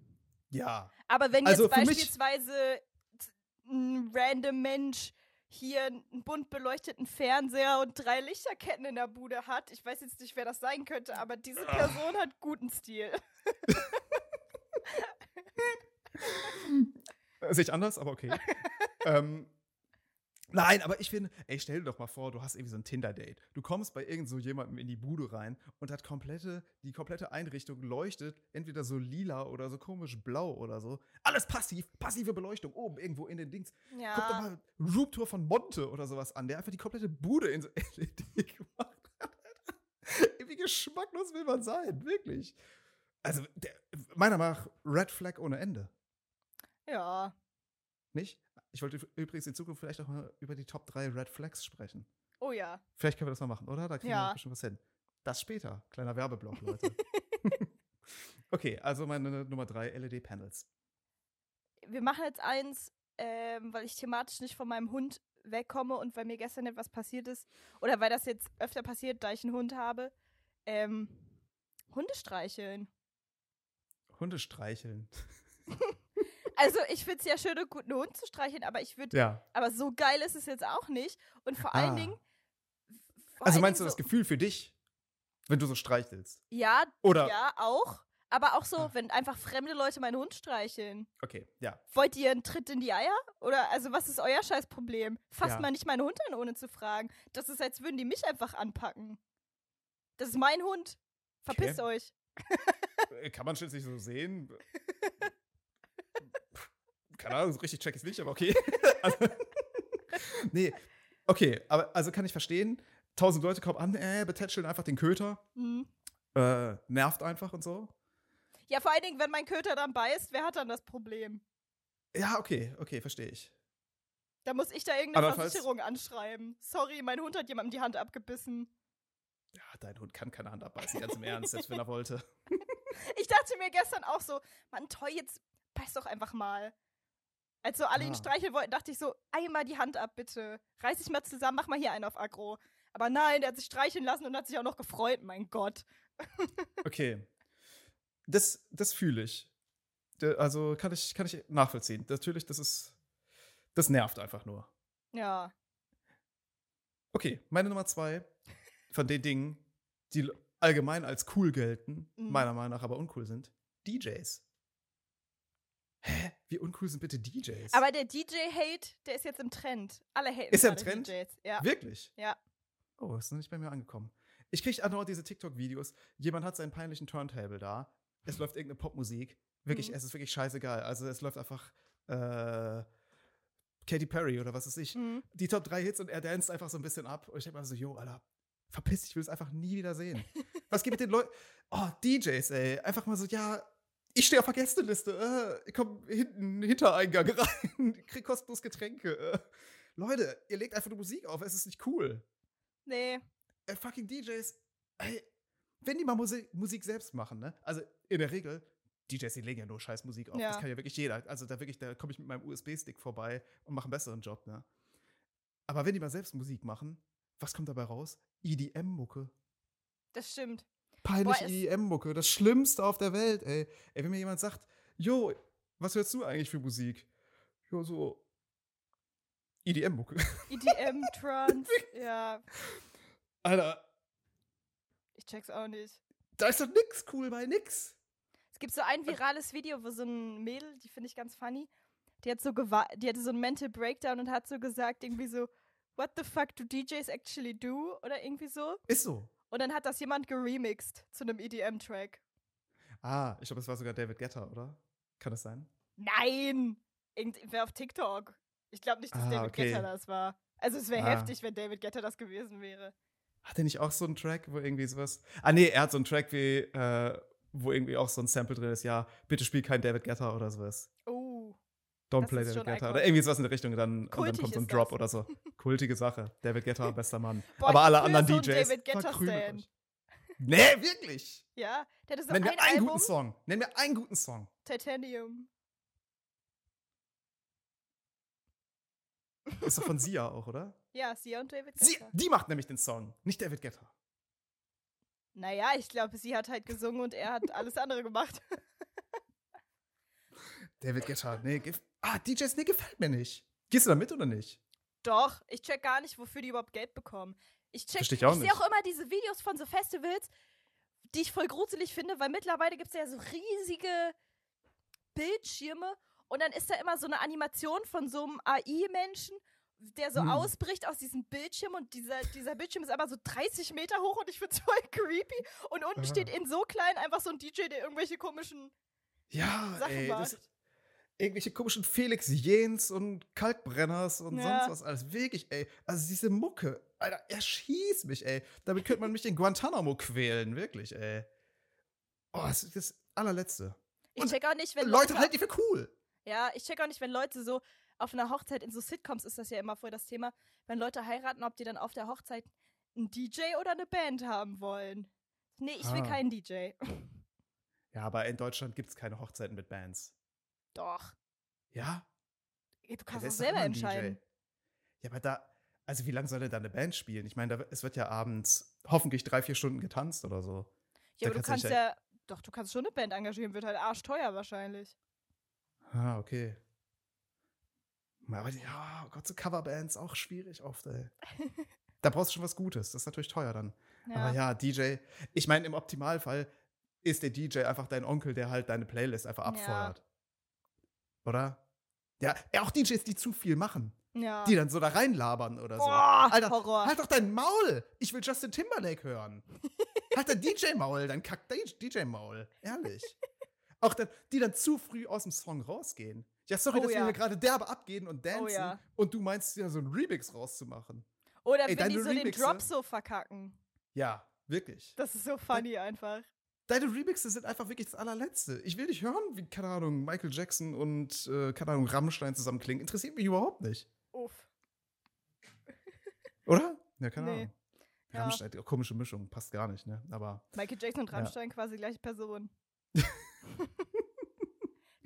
ja. Aber wenn Also jetzt beispielsweise ein random Mensch hier einen bunt beleuchteten Fernseher und drei Lichterketten in der Bude hat, ich weiß jetzt nicht, wer das sein könnte, aber diese Person hat guten Stil. *laughs* *laughs* *laughs* Äh, Sehe ich anders, aber okay. *laughs* ähm, nein, aber ich finde, ey, stell dir doch mal vor, du hast irgendwie so ein Tinder-Date. Du kommst bei irgend so jemandem in die Bude rein und hat komplette, die komplette Einrichtung leuchtet, entweder so lila oder so komisch blau oder so. Alles passiv, passive Beleuchtung, oben irgendwo in den Dings. Guck doch Ja, mal Roomtour von Monte oder sowas an, der einfach die komplette Bude in so *laughs* LED gemacht hat. Wie geschmacklos will man sein, wirklich. Also, der, meiner Meinung nach Red Flag ohne Ende. Ja. Nicht? Ich wollte übrigens in Zukunft vielleicht auch mal über die Top 3 Red Flags sprechen. Oh ja. Vielleicht können wir das mal machen, oder? Da kriegen Ja. wir bestimmt was hin. Das später. Kleiner Werbeblock, Leute. *laughs* okay, also meine Nummer 3, LED-Panels. Wir machen jetzt eins, ähm, weil ich thematisch nicht von meinem Hund wegkomme und weil mir gestern etwas passiert ist. Oder weil das jetzt öfter passiert, da ich einen Hund habe. Ähm, Hunde streicheln. Hunde streicheln. *laughs* Also ich finde es ja schön und gut, einen Hund zu streicheln, aber ich würde, Ja. aber so geil ist es jetzt auch nicht. Und vor allen Ah. Dingen. vor Also allen meinst du Dingen das so, Gefühl für dich, wenn du so streichelst? Ja, Oder? ja, auch. Aber auch so, Ah. wenn einfach fremde Leute meinen Hund streicheln. Okay, ja. Wollt ihr einen Tritt in die Eier? Oder also was ist euer Scheißproblem? Fasst Ja. mal nicht meinen Hund an, ohne zu fragen. Das ist, als würden die mich einfach anpacken. Das ist mein Hund. Verpisst Okay. euch. Äh, Kann man schließlich so sehen. *laughs* Keine Ahnung, so richtig check ich nicht, aber okay. *laughs* also, *laughs* nee, okay, aber also kann ich verstehen. Tausend Leute kommen an, äh, betätscheln einfach den Köter. Hm. Äh, nervt einfach und so. Ja, vor allen Dingen, wenn mein Köter dann beißt, wer hat dann das Problem? Ja, okay, okay, verstehe ich. Da muss ich da irgendeine Andernfalls- Versicherung anschreiben. Sorry, mein Hund hat jemandem die Hand abgebissen. Ja, dein Hund kann keine Hand abbeißen, ganz im Ernst, selbst wenn er wollte. *laughs* Ich dachte mir gestern auch so, Mann, toll, jetzt beiß doch einfach mal. Als so alle ihn Ah. streicheln wollten, dachte ich so, einmal die Hand ab, bitte. Reiß dich mal zusammen, mach mal hier einen auf Aggro. Aber nein, der hat sich streicheln lassen und hat sich auch noch gefreut, mein Gott. *laughs* Okay. Das, das fühle ich. Also kann ich, kann ich nachvollziehen. Natürlich, das ist. Das nervt einfach nur. Ja. Okay, meine Nummer zwei von den Dingen, die allgemein als cool gelten, Mhm. meiner Meinung nach aber uncool sind, DJs. Hä? Wie uncool sind bitte DJs? Aber der DJ-Hate, der ist jetzt im Trend. Alle haten Ist er im Trend? DJs. Ja. Wirklich? Ja. Oh, ist noch nicht bei mir angekommen. Ich kriege andauernd diese TikTok-Videos. Jemand hat seinen peinlichen Turntable da. Es läuft irgendeine Popmusik. Wirklich, Mhm. es ist wirklich scheißegal. Also es läuft einfach äh, Katy Perry oder was weiß ich. Mhm. Die Top 3 Hits und er danst einfach so ein bisschen ab. Und ich denke mir so, jo, Alter, verpiss dich, ich will es einfach nie wieder sehen. *laughs* Was geht mit den Leuten? Oh, DJs, ey. Einfach mal so, ja, ich stehe auf der Gästeliste. Äh, ich komm hinten, Hintereingang rein, *laughs* krieg kostenlos Getränke. Äh. Leute, ihr legt einfach die Musik auf, es ist nicht cool. Nee. Äh, fucking DJs, ey, wenn die mal Musik, Musik selbst machen, ne? Also in der Regel, DJs, die legen ja nur scheiß Musik auf. Ja. Das kann ja wirklich jeder. Also da wirklich, da komme ich mit meinem USB-Stick vorbei und mache einen besseren Job, ne? Aber wenn die mal selbst Musik machen, was kommt dabei raus? EDM-Mucke. Das stimmt. Peinliche EDM-Mucke. Das Schlimmste auf der Welt, ey. Ey, wenn mir jemand sagt, jo, was hörst du eigentlich für Musik? Jo, so EDM-Mucke. EDM, *laughs* Trance. ja. Alter, Ich check's auch nicht. Da ist doch nix cool bei nix. Es gibt so ein virales Video, wo so ein Mädel, die finde ich ganz funny, die hat so die hatte so einen Mental Breakdown und hat so gesagt, irgendwie so, what the fuck do DJs actually do? Oder irgendwie so. Ist so. Und dann hat das jemand geremixed zu einem EDM-Track. Ah, ich glaube, es war sogar David Guetta, oder? Kann das sein? Nein! Irgendwer auf TikTok. Ich glaube nicht, dass Ah, David okay. Guetta das war. Also es wäre Ah. heftig, wenn David Guetta das gewesen wäre. Hat er nicht auch so einen Track, wo irgendwie sowas. Ah, nee, er hat so einen Track, wie, äh, wo irgendwie auch so ein Sample drin ist. Ja, bitte spiel kein David Guetta oder sowas. Oh. Don't Das play David Guetta. Oder irgendwie sowas in der Richtung. Dann, und dann kommt so ein Drop das. oder so. Kultige Sache. David Guetta, *laughs* bester Mann. Boah, Aber alle anderen so ein DJs. David Guetta Stan. *laughs* Nee, wirklich. Ja, der hatte so Nenn ein mir einen Album. guten Song. Nenn mir einen guten Song. Titanium. Ist doch von *laughs* Sia auch, oder? Ja, Sia und David Sie, Guetta. die macht nämlich den Song, nicht David Guetta. Naja, ich glaube, sie hat halt gesungen und er hat alles andere gemacht. David Guetta, nee, gef ah, DJs, nee, gefällt mir nicht. Gehst du da mit oder nicht? Doch, ich check gar nicht, wofür die überhaupt Geld bekommen. Ich check, Versteh ich auch sehe auch immer diese Videos von so Festivals, die ich voll gruselig finde, weil mittlerweile gibt es ja so riesige Bildschirme und dann ist da immer so eine Animation von so einem AI-Menschen, der so Hm. ausbricht aus diesem Bildschirm und dieser, dieser Bildschirm ist aber so 30 Meter hoch und ich find's *laughs* voll creepy. Und unten Ah. steht in so klein einfach so ein DJ, der irgendwelche komischen. Ja, Sachen ey, das macht. Irgendwelche komischen Felix Jens und Kalkbrenners und Ja. sonst was alles. Wirklich, ey. Also diese Mucke, Alter, erschieß mich, ey. Damit könnte man mich in Guantanamo quälen, wirklich, ey. Oh, das ist das allerletzte. Ich Und check auch nicht, wenn Leute halten die für cool. Ja, ich check auch nicht, wenn Leute so auf einer Hochzeit, in so Sitcoms ist das ja immer voll das Thema, wenn Leute heiraten, ob die dann auf der Hochzeit einen DJ oder eine Band haben wollen. Nee, ich will Ah. keinen DJ. Ja, aber in Deutschland gibt es keine Hochzeiten mit Bands. Doch. Ja? Du Ja, kannst ist doch selber entscheiden. Ja, aber da, also wie lange soll denn da eine Band spielen? Ich meine, da- es wird ja abends hoffentlich drei, vier Stunden getanzt oder so. Ja, Da aber du kannst du ja, doch, du kannst schon eine Band engagieren, wird halt arschteuer wahrscheinlich. Ah, okay. Aber ja, oh Gott, so Coverbands auch schwierig oft, ey. *laughs* Da brauchst du schon was Gutes. Das ist natürlich teuer dann. Ja. Aber ja, DJ. Ich meine, im Optimalfall ist der DJ einfach dein Onkel, der halt deine Playlist einfach Ja. abfeuert. Oder? Ja, ja, auch DJs, die zu viel machen. ja. Die dann so da reinlabern oder so. Boah, Alter, Horror. halt doch dein Maul! Ich will Justin Timberlake hören. *laughs* halt dein DJ-Maul, dein Kack-DJ-Maul. Ehrlich. Auch dann, die dann zu früh aus dem Song rausgehen. Ja, sorry, Oh dass wir ja. hier gerade derbe abgehen und dancen. ja. Und du meinst ja so einen Remix rauszumachen. Oder Ey, wenn die so den Remixe- Drop so verkacken. Ja, wirklich. Das ist so funny einfach. Deine Remixe sind einfach wirklich das allerletzte. Ich will nicht hören, wie, keine Ahnung, Michael Jackson und, äh, keine Ahnung, Rammstein zusammen klingen. Interessiert mich überhaupt nicht. Uff. *laughs* Oder? Ja, keine Nee. Ahnung. Ja. Rammstein, komische Mischung, passt gar nicht, ne? Aber Michael Jackson und Ja. Rammstein quasi gleiche Person. *laughs* die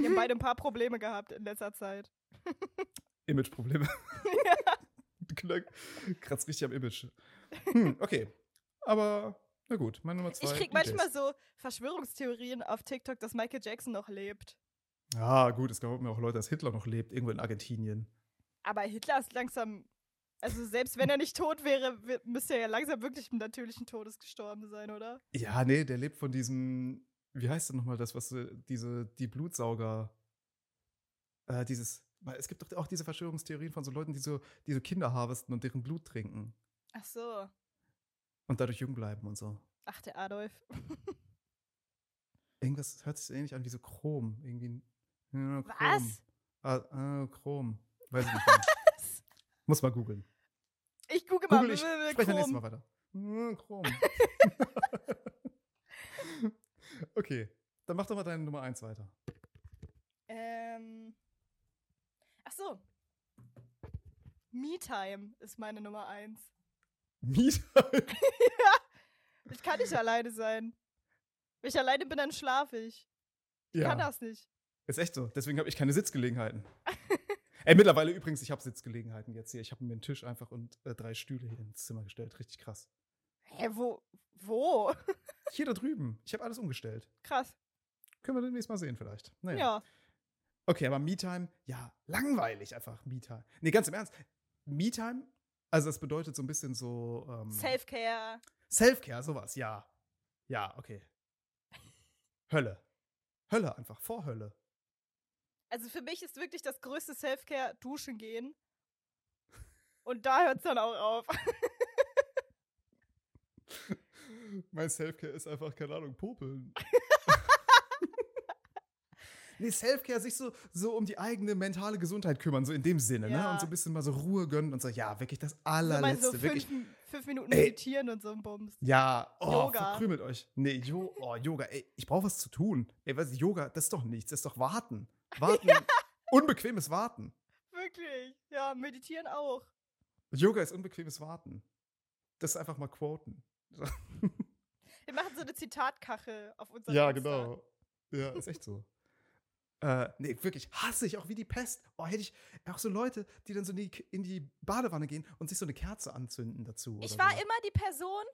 haben beide ein paar Probleme gehabt in letzter Zeit. *laughs* Imageprobleme. Kratzt richtig am Image. Hm, okay. Aber, na gut, meine Nummer zwei. Ich krieg manchmal so Verschwörungstheorien auf TikTok, dass Michael Jackson noch lebt. Ah, gut, es glauben mir auch Leute, dass Hitler noch lebt, irgendwo in Argentinien. Aber Hitler ist langsam. Also selbst wenn er nicht tot wäre, müsste er ja langsam wirklich im natürlichen Todes gestorben sein, oder? Ja, nee, der lebt von diesem, wie heißt denn nochmal das, was so- diese, die Blutsauger, äh, dieses, weil es gibt doch auch diese Verschwörungstheorien von so Leuten, die so, die so Kinder harvesten und deren Blut trinken Ach so. Und dadurch jung bleiben und so. Ach, der Adolf. *laughs* Irgendwas hört sich so ähnlich an wie so Chrom, irgendwie. Ja, Chrom. Was? Ah, ah, Chrom. Weiß ich nicht. mehr. Muss mal googeln. Ich gucke mal. Google ich. äh, Spreche nächstes Mal weiter. Hm, Chrom. *laughs* okay, dann mach doch mal deine Nummer 1 weiter. Ähm. Ach so. Me-Time ist meine Nummer eins. *laughs* Mieter. Ich kann nicht alleine sein. Wenn ich alleine bin, dann schlafe ich. Ich kann ja, das nicht. ist echt so. Deswegen habe ich keine Sitzgelegenheiten. *laughs* Ey, mittlerweile übrigens, ich habe Sitzgelegenheiten jetzt hier. Ich habe mir einen Tisch einfach und äh, drei Stühle hier ins Zimmer gestellt. Richtig krass. Hä, wo? Wo? *laughs* Hier da drüben. Ich habe alles umgestellt. Krass. Können wir demnächst mal sehen vielleicht. Naja. Ja. Okay, aber Me-Time, ja, langweilig einfach Me-Time. Nee, ganz im Ernst. Me-Time, also das bedeutet so ein bisschen so ähm, Self-Care. Self-Care, sowas, ja. Ja, okay. Hölle. Hölle einfach, vor Hölle. Also für mich ist wirklich das größte Selfcare duschen gehen. Und da hört es dann auch auf. *laughs* Mein Selfcare ist einfach, keine Ahnung, Popeln. *laughs* nee, Selfcare sich so, so um die eigene mentale Gesundheit kümmern, so in dem Sinne, ne? Ja. Und so ein bisschen mal so Ruhe gönnen und so, ja, wirklich das allerletzte, so wirklich. fünf, fünf Minuten Ey. meditieren und so ein Bums. Ja, oh, Yoga. verkrümelt euch. Nee, jo oh, Yoga, ey, ich brauche was zu tun. Ey, was Yoga, das ist doch nichts, das ist doch Warten. Warten, *laughs* unbequemes Warten. Wirklich. Ja, meditieren auch. Yoga ist unbequemes Warten. Das einfach mal quoten. Wir machen so eine Zitatkachel auf *laughs* unserem Ja, Insta. genau. Ja, ist echt so. Äh, nee, wirklich, hasse ich auch wie die Pest. Oh, hätte ich auch so Leute, die dann so in die, in die Badewanne gehen und sich so eine Kerze anzünden dazu. Ich war so. immer die Person.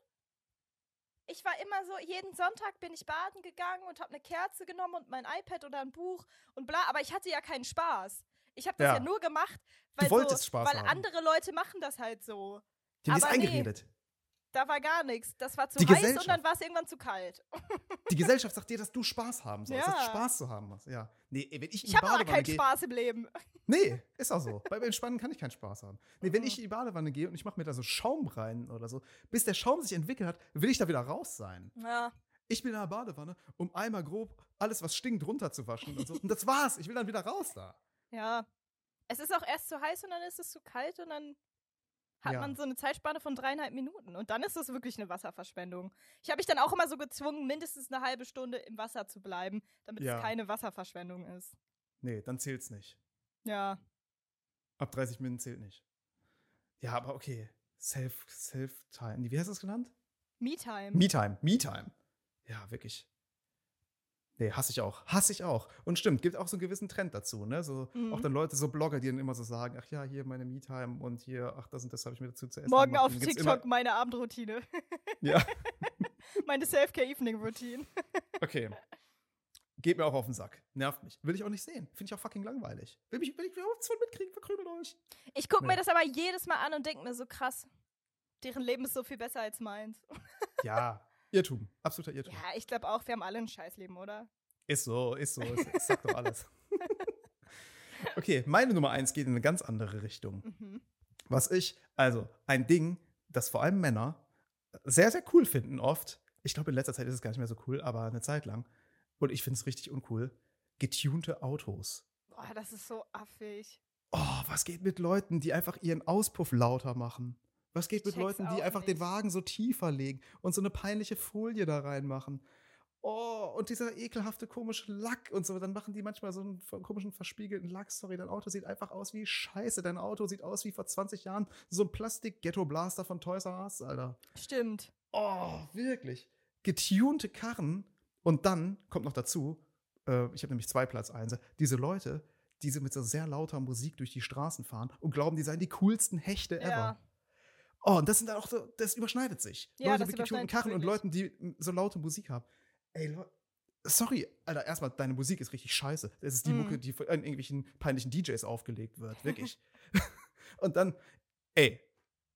Ich war immer so, jeden Sonntag bin ich baden gegangen und habe eine Kerze genommen und mein iPad oder ein Buch und bla, aber ich hatte ja keinen Spaß. Ich habe das ja. Ja. nur gemacht, weil, wolltest so, weil andere Leute machen das halt so. Die haben das aber nee. Da war gar nichts. Das war zu Die heiß und dann war es irgendwann zu kalt. *laughs* Die Gesellschaft sagt dir, dass du Spaß haben sollst, dass du Ja. Spaß zu haben hast. Ja. Nee, wenn ich in Ich habe aber keinen gehe. Spaß im Leben. *laughs* Nee, ist auch so. Beim Entspannen kann ich keinen Spaß haben. Nee, wenn Mhm. ich in die Badewanne gehe und ich mache mir da so Schaum rein oder so, bis der Schaum sich entwickelt hat, will ich da wieder raus sein. Ja. Ich bin in der Badewanne, um einmal grob alles, was stinkt, runterzuwaschen und so. Und das war's. Ich will dann wieder raus da. Ja. Es ist auch erst zu heiß und dann ist es zu kalt und dann hat Ja. man so eine Zeitspanne von dreieinhalb Minuten. Und dann ist das wirklich eine Wasserverschwendung. Ich habe mich dann auch immer so gezwungen, mindestens eine halbe Stunde im Wasser zu bleiben, damit Ja. es keine Wasserverschwendung ist. Nee, dann zählt's nicht. Ja. Ab 30 Minuten zählt nicht. Ja, aber okay. Self, Self-Time. Wie du das genannt? Me-Time. Me-Time. Me-Time. Ja, wirklich. Nee, hasse ich auch. Hasse ich auch. Und stimmt, gibt auch so einen gewissen Trend dazu, ne? So, Mhm. auch dann Leute, so Blogger, die dann immer so sagen, ach ja, hier meine Me-Time und hier, ach, das und das habe ich mir dazu zu essen Morgen gemacht. auf TikTok meine Abendroutine. *laughs* Ja, *laughs* meine Self-Care-Evening-Routine. *laughs* okay. Geht mir auch auf den Sack. Nervt mich. Will ich auch nicht sehen. Finde ich auch fucking langweilig. Will, mich, will ich überhaupt von mitkriegen, verkrümelt euch. Ich gucke mir Nee. das aber jedes Mal an und denke mir so krass, deren Leben ist so viel besser als meins. Ja, Irrtum. Absoluter Irrtum. Ja, ich glaube auch, wir haben alle ein Scheißleben, oder? Ist so, ist so. Es, es sagt doch alles. *laughs* okay, meine Nummer eins geht in eine ganz andere Richtung. Mhm. Was ich, also ein Ding, das vor allem Männer sehr, sehr cool finden oft. Ich glaube, in letzter Zeit ist es gar nicht mehr so cool, aber eine Zeit lang. Und ich finde es richtig uncool. Getunte Autos. Boah, das ist so affig. Oh, was geht mit Leuten, die einfach ihren Auspuff lauter machen? Was geht mit Leuten, die einfach den nicht. Wagen so tiefer legen und so eine peinliche Folie da reinmachen? Oh, und dieser ekelhafte komische Lack und so. Dann machen die manchmal so einen komischen verspiegelten Lack. Sorry, dein Auto sieht einfach aus wie Scheiße. Dein Auto sieht aus wie vor 20 Jahren so ein Plastik-Ghetto-Blaster von Toys R Us, Alter. Stimmt. Oh, wirklich. Getunte Karren. Und dann kommt noch dazu, äh, ich habe nämlich zwei Platz eins, diese Leute, die so mit so sehr lauter Musik durch die Straßen fahren und glauben, die seien die coolsten Hechte ever. Ja. Oh, und das sind dann auch so, das überschneidet sich. Ja, Leute mit getunten Karren und. Leuten, die mm, so laute Musik haben. Ey, Leute. Sorry, Alter, erstmal, deine Musik ist richtig scheiße. Das ist die Mhm. Mucke, die von irgendwelchen peinlichen DJs aufgelegt wird. Wirklich. *laughs* und dann, ey,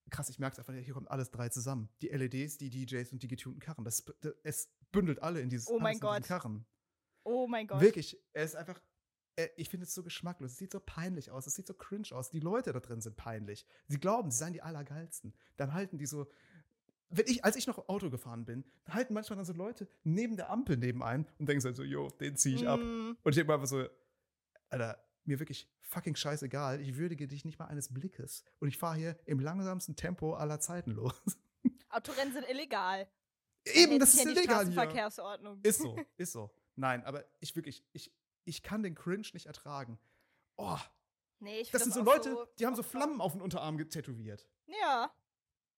krass, ich merke es einfach, hier kommt alles drei zusammen. Die LEDs, die DJs und die getunten Karren. Das, das, es bündelt alle in dieses Oh mein Gott. Karren. Oh mein Gott. Wirklich, er ist einfach, äh, ich finde es so geschmacklos. Es sieht so peinlich aus, es sieht so cringe aus. Die Leute da drin sind peinlich. Sie glauben, sie seien die Allergeilsten. Dann halten die so, wenn ich, als ich noch Auto gefahren bin, halten manchmal dann so Leute neben der Ampel neben ein und denken so, jo, den ziehe ich ab. Mm, Und ich denke mir einfach so, Alter, mir wirklich fucking scheißegal. Ich würdige dich nicht mal eines Blickes. Und ich fahre hier im langsamsten Tempo aller Zeiten los. *laughs* Autorennen sind illegal. Eben, das ist die illegal hier. Straßenverkehrsordnung. Ist so, *laughs* ist so. Nein, aber ich wirklich, ich, ich kann den Cringe nicht ertragen. Oh, Nee, ich das sind so Leute, die haben so Flammen auf den Unterarm getätowiert. Ja.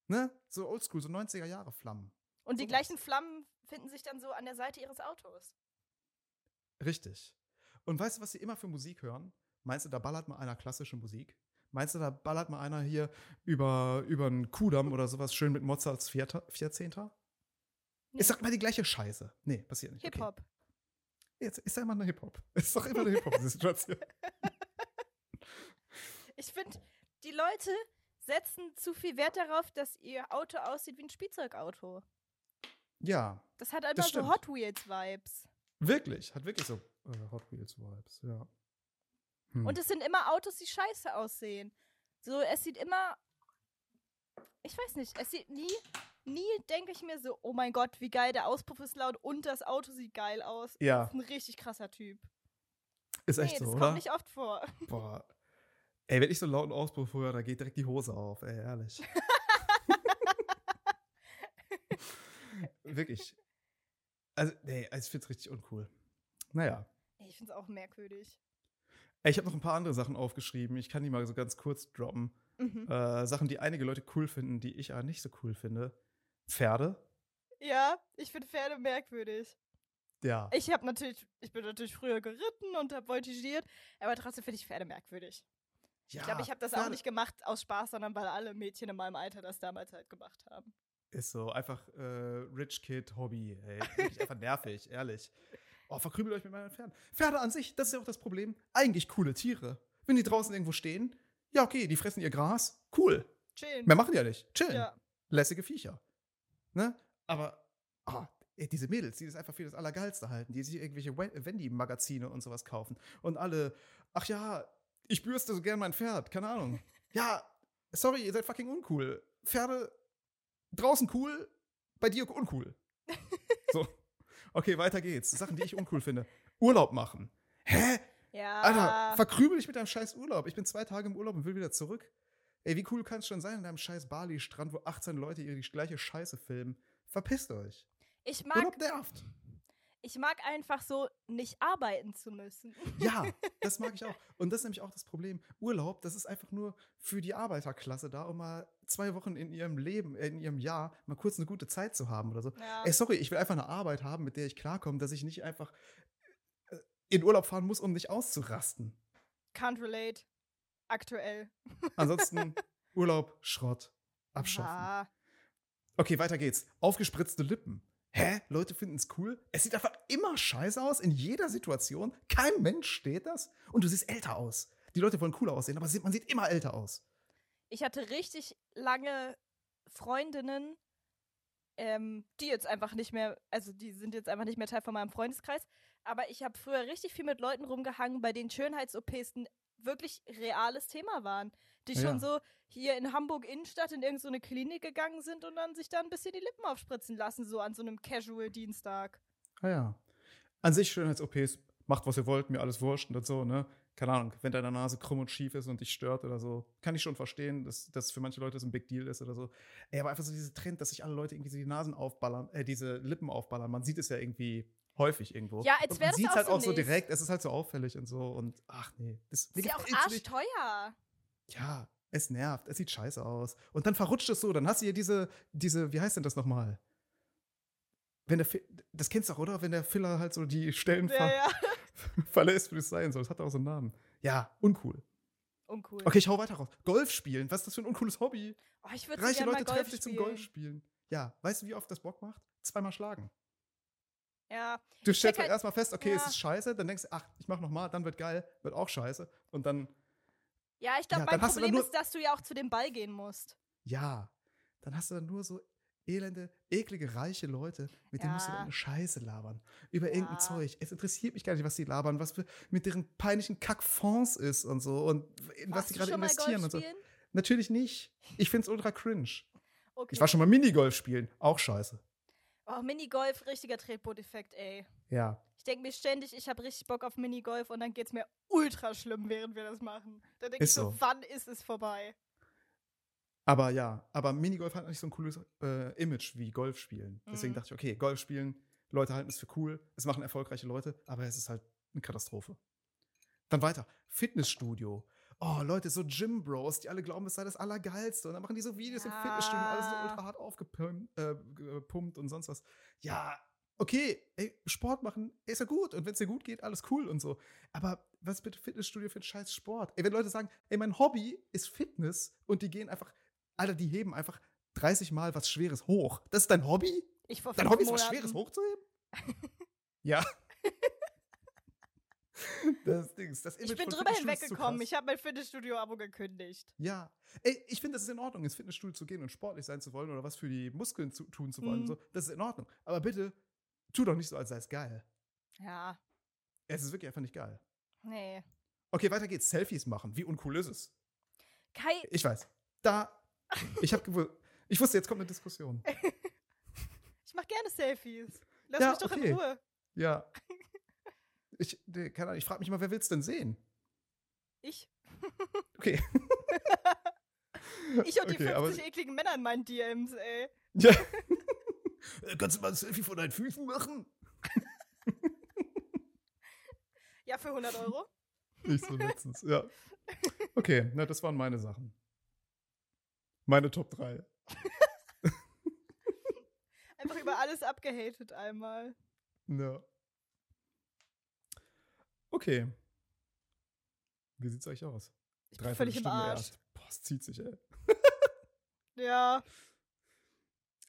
Ne? So oldschool, so 90er Jahre Flammen. Und die Sowas. gleichen Flammen finden sich dann so an der Seite ihres Autos. Richtig. Und weißt du, was sie immer für Musik hören? Meinst du, da ballert mal einer klassische Musik? Meinst du, da ballert mal einer hier über, über einen Kudamm oder sowas schön mit Mozarts Vierzehnter? Nee. Ist doch immer die gleiche Scheiße. Nee, passiert nicht. Okay. Hip-Hop. Jetzt ist ja immer eine Hip-Hop. Ist doch immer eine Hip-Hop-Situation. *laughs* Ich finde, die Leute setzen zu viel Wert darauf, dass ihr Auto aussieht wie ein Spielzeugauto. ja, Das hat Das so. Hot Wheels-Vibes. Wirklich, hat wirklich so äh, Hot Wheels Vibes, ja. Hm. Und es sind immer Autos, die scheiße aussehen. So, es sieht immer. Ich weiß nicht, es sieht nie, nie denke ich mir so, oh mein Gott, wie geil, der Auspuff ist laut und das Auto sieht geil aus. Ja. Das ist ein richtig krasser Typ. ist echt nee, so, das oder? kommt nicht oft vor. *laughs* Boah. Ey, wenn ich so einen lauten Auspuff höre, da geht direkt die Hose auf, ey, ehrlich. *laughs* Wirklich. Also, nee, also ich find's richtig uncool. Naja. Ich finde es auch merkwürdig. Ey, ich habe noch ein paar andere Sachen aufgeschrieben. Ich kann die mal so ganz kurz droppen. Mhm. Äh, Sachen, die einige Leute cool finden, die ich aber nicht so cool finde. Pferde. Ja, ich finde Pferde merkwürdig. Ja. Ich habe natürlich, ich bin natürlich früher geritten und habe voltigiert, aber trotzdem finde ich Pferde merkwürdig. ja Ich glaube, ich habe das auch Pferde- nicht gemacht aus Spaß, sondern weil alle Mädchen in meinem Alter das damals halt gemacht haben. Ist so, einfach äh, Rich Kid Hobby, ey. Wirklich einfach nervig, *laughs* ehrlich. Oh, verkrübelt euch mit meinen Pferden. Pferde an sich, das ist ja auch das Problem. Eigentlich coole Tiere. Wenn die draußen irgendwo stehen, ja, okay, die fressen ihr Gras, cool. Chillen. Mehr machen die ja nicht. Chillen. Ja. Lässige Viecher. Ne? Aber, ey, diese Mädels, die das einfach für das Allergeilste halten, die sich irgendwelche We- Wendy-Magazine und sowas kaufen. Und alle, ach ja, ich bürste so gern mein Pferd, keine Ahnung. *laughs* ja, sorry, ihr seid fucking uncool. Pferde draußen cool, bei dir uncool. *laughs* so. Okay, weiter geht's. Sachen, die ich uncool finde. Urlaub machen. Hä? Ja. Alter, verkrübel dich mit deinem scheiß Urlaub. Ich bin zwei Tage im Urlaub und will wieder zurück. Ey, wie cool kann es schon sein in deinem scheiß Bali-Strand, wo 18 Leute ihre gleiche Scheiße filmen? Verpisst euch. ich, mag, Urlaub nervt. ich mag einfach so nicht arbeiten zu müssen. Ja, *laughs* das mag ich auch. Und das ist nämlich auch das Problem. Urlaub, das ist einfach nur für die Arbeiterklasse da, um mal zwei Wochen in ihrem Leben, äh, in ihrem Jahr mal kurz eine gute Zeit zu haben oder so. Ja. Ey, sorry, ich will einfach eine Arbeit haben, mit der ich klarkomme, dass ich nicht einfach äh, in Urlaub fahren muss, um nicht auszurasten. Can't relate. Aktuell. Ansonsten *laughs* Urlaub, Schrott, abschaffen. Ja. Okay, weiter geht's. Aufgespritzte Lippen. Hä? Leute finden es cool? Es sieht einfach immer scheiße aus, in jeder Situation. Kein Mensch steht das. Und du siehst älter aus. Die Leute wollen cooler aussehen, aber man sieht immer älter aus. Ich hatte richtig lange Freundinnen, ähm, die jetzt einfach nicht mehr, also die sind jetzt einfach nicht mehr Teil von meinem Freundeskreis. Aber ich habe früher richtig viel mit Leuten rumgehangen, bei denen Schönheits-OPs wirklich reales Thema waren. Die Ja. schon so hier in Hamburg Innenstadt in irgendeine so Klinik gegangen sind und dann sich da ein bisschen die Lippen aufspritzen lassen, so an so einem Casual-Dienstag. Ah ja. An sich Schönheits-OPs, macht was ihr wollt, mir alles wurscht und so, ne? Keine Ahnung, wenn deine Nase krumm und schief ist und dich stört oder so, kann ich schon verstehen, dass das für manche Leute so ein Big Deal ist oder so. Ey, aber einfach so dieser Trend, dass sich alle Leute irgendwie so die Nasen aufballern, äh, diese Lippen aufballern, man sieht es ja irgendwie häufig irgendwo. Ja, als Und wär man das sieht auch halt so auch so direkt, es ist halt so auffällig und so und ach nee. Das, Ist ja auch arschteuer. Ja, es nervt, es sieht scheiße aus. Und dann verrutscht es so, dann hast du hier diese, diese, wie heißt denn das nochmal? Wenn der, das kennst du doch, oder? Wenn der Filler halt so die Stellen Ja, ver ja. *laughs* verlässt, wie es sein soll. Das hat auch so einen Namen. Ja, uncool. Uncool. Okay, ich hau weiter raus. Golf spielen, was ist das für ein uncooles Hobby? Oh, ich würde Reiche gerne Leute mal Golf treffen sich zum. Golf spielen. Ja, weißt du, wie oft das Bock macht? Zweimal schlagen. Ja, Du stellst halt halt- erstmal fest, okay, es ja. ist scheiße, dann denkst du, ach, ich mach nochmal, dann wird geil, wird auch scheiße. Und dann, ja, ich glaube, Ja, mein Problem nur- ist, dass du ja auch zu dem Ball gehen musst. ja, dann hast du dann nur so elende, eklige, reiche Leute, mit denen musst du dann eine Scheiße labern. Über irgendein Ja. Zeug. Es interessiert mich gar nicht, was die labern, was für, mit deren peinlichen Kackfonds ist und so und in was die gerade investieren und so. Natürlich nicht. Ich find's ultra cringe. Okay. Ich war schon mal Minigolf spielen, auch scheiße. Oh, Minigolf, richtiger Tretboot-Effekt, ey. Ja. Ich denke mir ständig, ich habe richtig Bock auf Minigolf und dann geht's mir ultra schlimm, während wir das machen. Da denke ich so, so. wann ist es vorbei? Aber ja, aber Minigolf hat nicht so ein cooles äh, Image wie Golf spielen. Deswegen Mhm. dachte ich, okay, Golf spielen, Leute halten es für cool, es machen erfolgreiche Leute, aber es ist halt eine Katastrophe. Dann weiter. Fitnessstudio. Oh, Leute, so Gym-Bros, die alle glauben, es sei das Allergeilste. Und dann machen die so Videos im Fitnessstudio, alles so Ja. ultra hart aufgepumpt äh, gepumpt und sonst was. Ja, okay, ey, Sport machen ist ja gut. Und wenn es dir gut geht, alles cool und so. Aber was bitte Fitnessstudio für ein scheiß Sport? Ey, wenn Leute sagen, ey, mein Hobby ist Fitness und die gehen einfach, Alter, die heben einfach 30 Mal was Schweres hoch. Das ist dein Hobby? Ich vor Dein Hobby ist was. Schweres hochzuheben? *laughs* ja. Das Dings, das Image Ich bin drüber ist hinweggekommen. Ich habe mein Fitnessstudio-Abo gekündigt. Ja. Ey, ich finde, das ist in Ordnung, ins Fitnessstudio zu gehen und sportlich sein zu wollen oder was für die Muskeln zu, tun zu wollen. Mhm. So. Das ist in Ordnung. Aber bitte, tu doch nicht so, als sei es geil. Ja. Es ist wirklich einfach nicht geil. Nee. Okay, weiter geht's. Selfies machen. Wie uncool ist es? Kai, Ich weiß. Da. Ich hab gewusst. Ich wusste, jetzt kommt eine Diskussion. *laughs* ich mach gerne Selfies. Lass Ja, mich doch okay. in Ruhe. Ja. Ich, nee, keine Ahnung, ich frage mich mal, wer will's denn sehen? Ich. *laughs* Okay. Ich und die Okay, aber- 50 ekligen Männer in meinen DMs, ey. Ja. *laughs* Äh, Kannst du mal ein Selfie von deinen Füßen machen? *laughs* Ja, für 100 Euro. Nicht so letztens, ja. Okay, na, das waren meine Sachen. Meine Top 3. Einfach über alles abgehatet einmal. Ja. Okay. Wie sieht's euch aus? Ich bin völlig im Arsch. erst. Boah, es zieht sich, ey. Ja.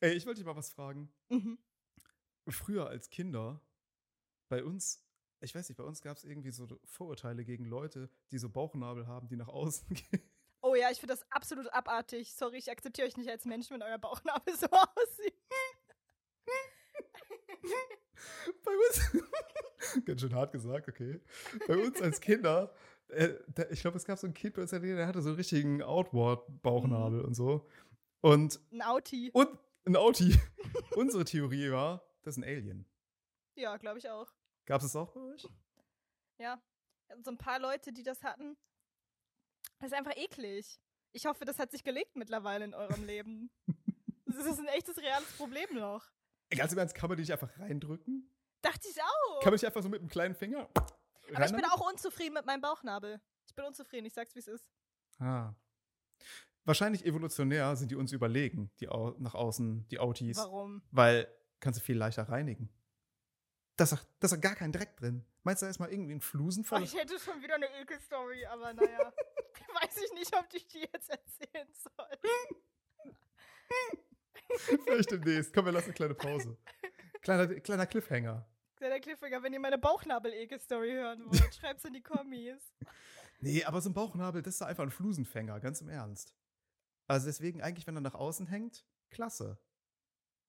Ey, ich wollte dich mal was fragen. Mhm. Früher als Kinder, bei uns, ich weiß nicht, bei uns gab es irgendwie so Vorurteile gegen Leute, die so Bauchnabel haben, die nach außen *laughs* gehen. Oh ja, ich finde das absolut abartig. Sorry, ich akzeptiere euch nicht als Mensch, wenn euer Bauchnabel *laughs* so aussieht. Bei uns, *laughs* ganz schön hart gesagt, okay. Bei uns als Kinder, äh, da, ich glaube, es gab so ein Kind bei uns, der hatte so einen richtigen Outward-Bauchnabel und so. Und, Ein Auti. und ein Auti. *laughs* Unsere Theorie war, das ist ein Alien. Ja, glaube ich auch. Gab es das auch bei euch? Ja. So ein paar Leute, die das hatten. Das ist einfach eklig. Ich hoffe, das hat sich gelegt mittlerweile in eurem Leben. *laughs* Das ist ein echtes, reales Problem noch. Ganz im Ernst, kann man die nicht einfach reindrücken? Dachte ich auch. Kann man nicht einfach so mit einem kleinen Finger Aber ich bin auch unzufrieden mit meinem Bauchnabel. Ich bin unzufrieden, ich sag's, wie es ist. Ah. Wahrscheinlich evolutionär sind die uns überlegen, die au nach außen, die Autis. Warum? Weil kannst du viel leichter reinigen. Da ist doch, da ist doch gar kein Dreck drin. Meinst du, da ist mal irgendwie ein Oh, Flusenfall? ich hätte schon wieder eine Ekel-Story, aber naja. *laughs* Weiß ich nicht, ob ich die jetzt erzählen soll. *laughs* Vielleicht demnächst. Komm, wir lassen eine kleine Pause. Kleiner, kleiner Cliffhanger. Kleiner Cliffhanger, wenn ihr meine Bauchnabel-Ekel-Story hören wollt, schreibt's in die Kommis. *laughs* Nee, aber so ein Bauchnabel, das ist einfach ein Flusenfänger, ganz im Ernst. Also deswegen eigentlich, wenn er nach außen hängt, klasse.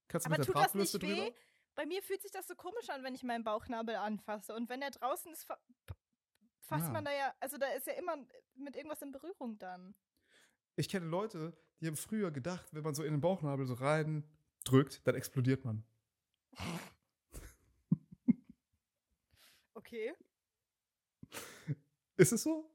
Kannst du Aber mit der tut das nicht weh? drüber? Bei mir fühlt sich das so komisch an, wenn ich meinen Bauchnabel anfasse. Und wenn er draußen ist, fasst Ja. man da ja, also da ist ja immer mit irgendwas in Berührung dann. Ich kenne Leute, die haben früher gedacht, wenn man so in den Bauchnabel so rein drückt, dann explodiert man. Okay. Ist es so?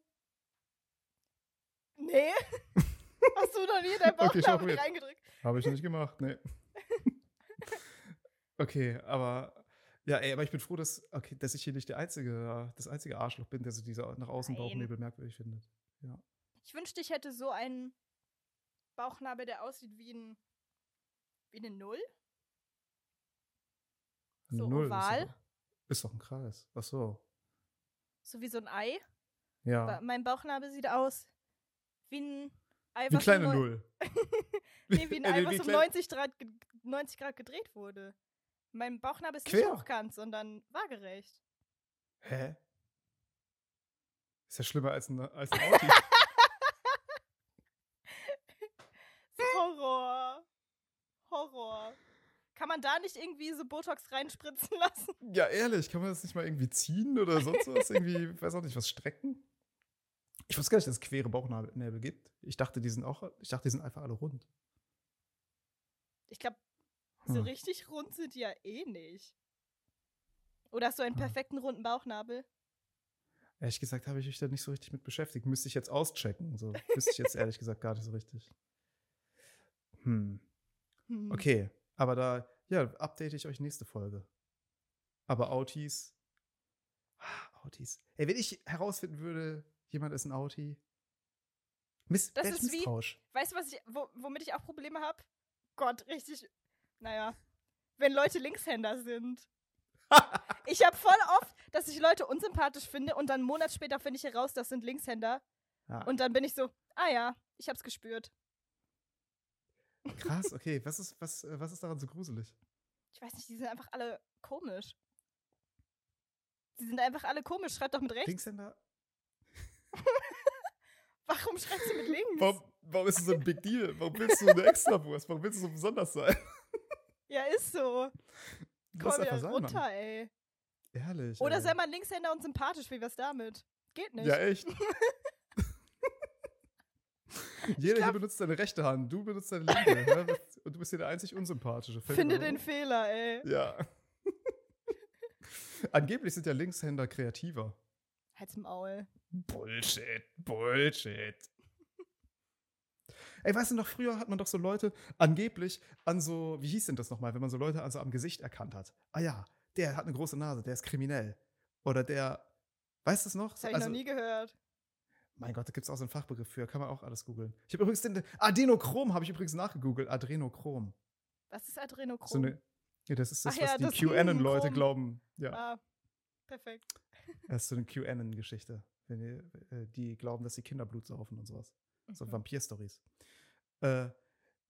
Nee. *laughs* Hast du noch nie deinen Okay, Bauchnabel probiert. reingedrückt? Habe ich noch nicht gemacht, nee. *laughs* okay, aber ja, ey, aber ich bin froh, dass, okay, dass ich hier nicht der einzige, das einzige Arschloch bin, der so diese nach außen Nein. Bauchnebel merkwürdig findet. Ich wünschte, ich hätte so einen Bauchnabel, der aussieht wie ein wie eine Null. So Null oval? Ist doch, ist doch ein Kreis. Ach so. So wie so ein Ei. Ja. Aber mein Bauchnabel sieht aus wie ein Ei, Wie was kleine um Null. *laughs* Nee, wie ein Ei, wie was um klein- 90 Grad, ge- 90 Grad gedreht wurde. Mein Bauchnabel ist nicht Quer? hochkant, sondern waagerecht. Hä? Ist ja schlimmer als ein, als ein Auto. *laughs* Horror. Horror. Kann man da nicht irgendwie so Botox reinspritzen *laughs* lassen? ja, ehrlich, kann man das nicht mal irgendwie ziehen oder sonst was? irgendwie, weiß auch nicht, was strecken? Ich wusste gar nicht, dass es quere Bauchnäbel gibt. Ich dachte, die sind auch, ich dachte, die sind einfach alle rund. Ich glaube, so Hm. richtig rund sind die ja eh nicht. Oder hast du einen Hm. perfekten runden Bauchnabel? Ehrlich gesagt habe ich mich da nicht so richtig mit beschäftigt. Müsste ich jetzt auschecken. So wüsste ich jetzt *laughs* ehrlich gesagt gar nicht so richtig. Hm. Hm. Okay, aber da, ja, update ich euch nächste Folge. Aber Autis. Ah, Autis. Ey, wenn ich herausfinden würde, jemand ist ein Auti. Miss, Das ist wie-. Weißt du, was ich, wo, womit ich auch Probleme habe? Gott, richtig. Naja. Wenn Leute Linkshänder sind. *laughs* Ich habe voll oft, dass ich Leute unsympathisch finde und dann einen Monat später finde ich heraus, das sind Linkshänder. Ja, Und dann bin ich so, ah ja, ich hab's gespürt. Krass, okay. Was ist, was, äh, was ist daran so gruselig? Ich weiß nicht, die sind einfach alle komisch. Die sind einfach alle komisch. Schreib doch mit rechts. Linkshänder? *laughs* Warum schreibst du mit links? Warum, warum ist das so ein Big Deal? Warum willst du eine Extrawurst? Warum willst du so besonders sein? *laughs* Ja, ist so. Komm sein, runter, Mann. ey. Ehrlich. Oder ey. sei mal Linkshänder und sympathisch, wie wär's damit? Geht nicht. Ja, echt. *laughs* *laughs* Jeder hier benutzt seine rechte Hand, du benutzt deine linke. *laughs* Und du bist hier der einzig Unsympathische. Fällt Finde den? Fehler, ey. Ja. *laughs* Angeblich sind ja Linkshänder kreativer. Halt's Maul. Bullshit, Bullshit. Ey, weißt du noch, früher hat man doch so Leute angeblich an so, wie hieß denn das nochmal, wenn man so Leute also am Gesicht erkannt hat? Ah ja, der hat eine große Nase, der ist kriminell. Oder der, weißt du es noch? Das habe ich noch nie gehört. Mein Gott, da gibt es auch so einen Fachbegriff für, kann man auch alles googeln. Ich habe übrigens den, Adenochrom habe ich übrigens nachgegoogelt, Adrenochrom. Was ist Adrenochrom? So eine, ja, das ist das, Ach was ja, die QAnon-Leute glauben. Ja, ah, perfekt. *laughs* das ist so eine QAnon-Geschichte. Wenn die, äh, die glauben, dass sie Kinderblut saufen und sowas. So Mhm. Vampir-Stories. Äh,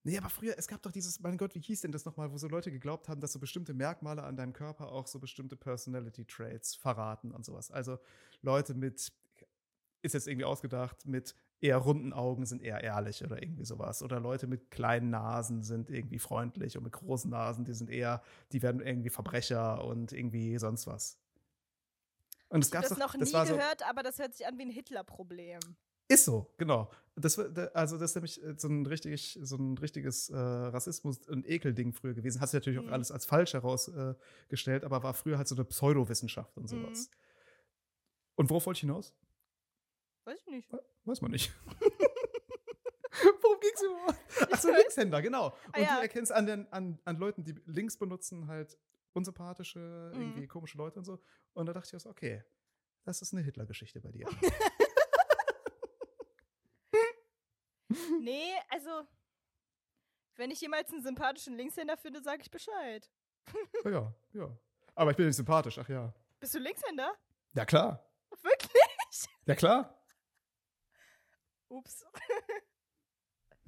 nee, aber früher, es gab doch dieses, mein Gott, wie hieß denn das nochmal, wo so Leute geglaubt haben, dass so bestimmte Merkmale an deinem Körper auch so bestimmte Personality-Traits verraten und sowas. Also Leute mit, ist jetzt irgendwie ausgedacht, mit eher runden Augen sind eher ehrlich oder irgendwie sowas. Oder Leute mit kleinen Nasen sind irgendwie freundlich und mit großen Nasen, die sind eher, die werden irgendwie Verbrecher und irgendwie sonst was. Und es Ich habe gab das noch das nie so, gehört, aber das hört sich an wie ein Hitler-Problem. ist so, genau. Das, also das ist nämlich äh, so ein, richtig, so ein richtiges äh, Rassismus- und Ekelding früher gewesen. Hat sich natürlich auch Mhm. alles als falsch herausgestellt, äh, aber war früher halt so eine Pseudowissenschaft und sowas. Mhm. Und worauf wollte ich hinaus? Weiß ich nicht. Weiß man nicht. *laughs* Worum ging es überhaupt? Achso, weiß. Linkshänder, genau. Und Ah, ja. du erkennst an, den, an, an Leuten, die links benutzen, halt unsympathische, Mhm. irgendwie komische Leute und so. Und da dachte ich auch so, okay, das ist eine Hitler-Geschichte bei dir. *laughs* *laughs* Nee, also, wenn ich jemals einen sympathischen Linkshänder finde, sage ich Bescheid. ja, ja, ja. Aber ich bin nicht sympathisch, ach ja. Bist du Linkshänder? Ja, klar. Wirklich? Ja, klar. Ups. *laughs*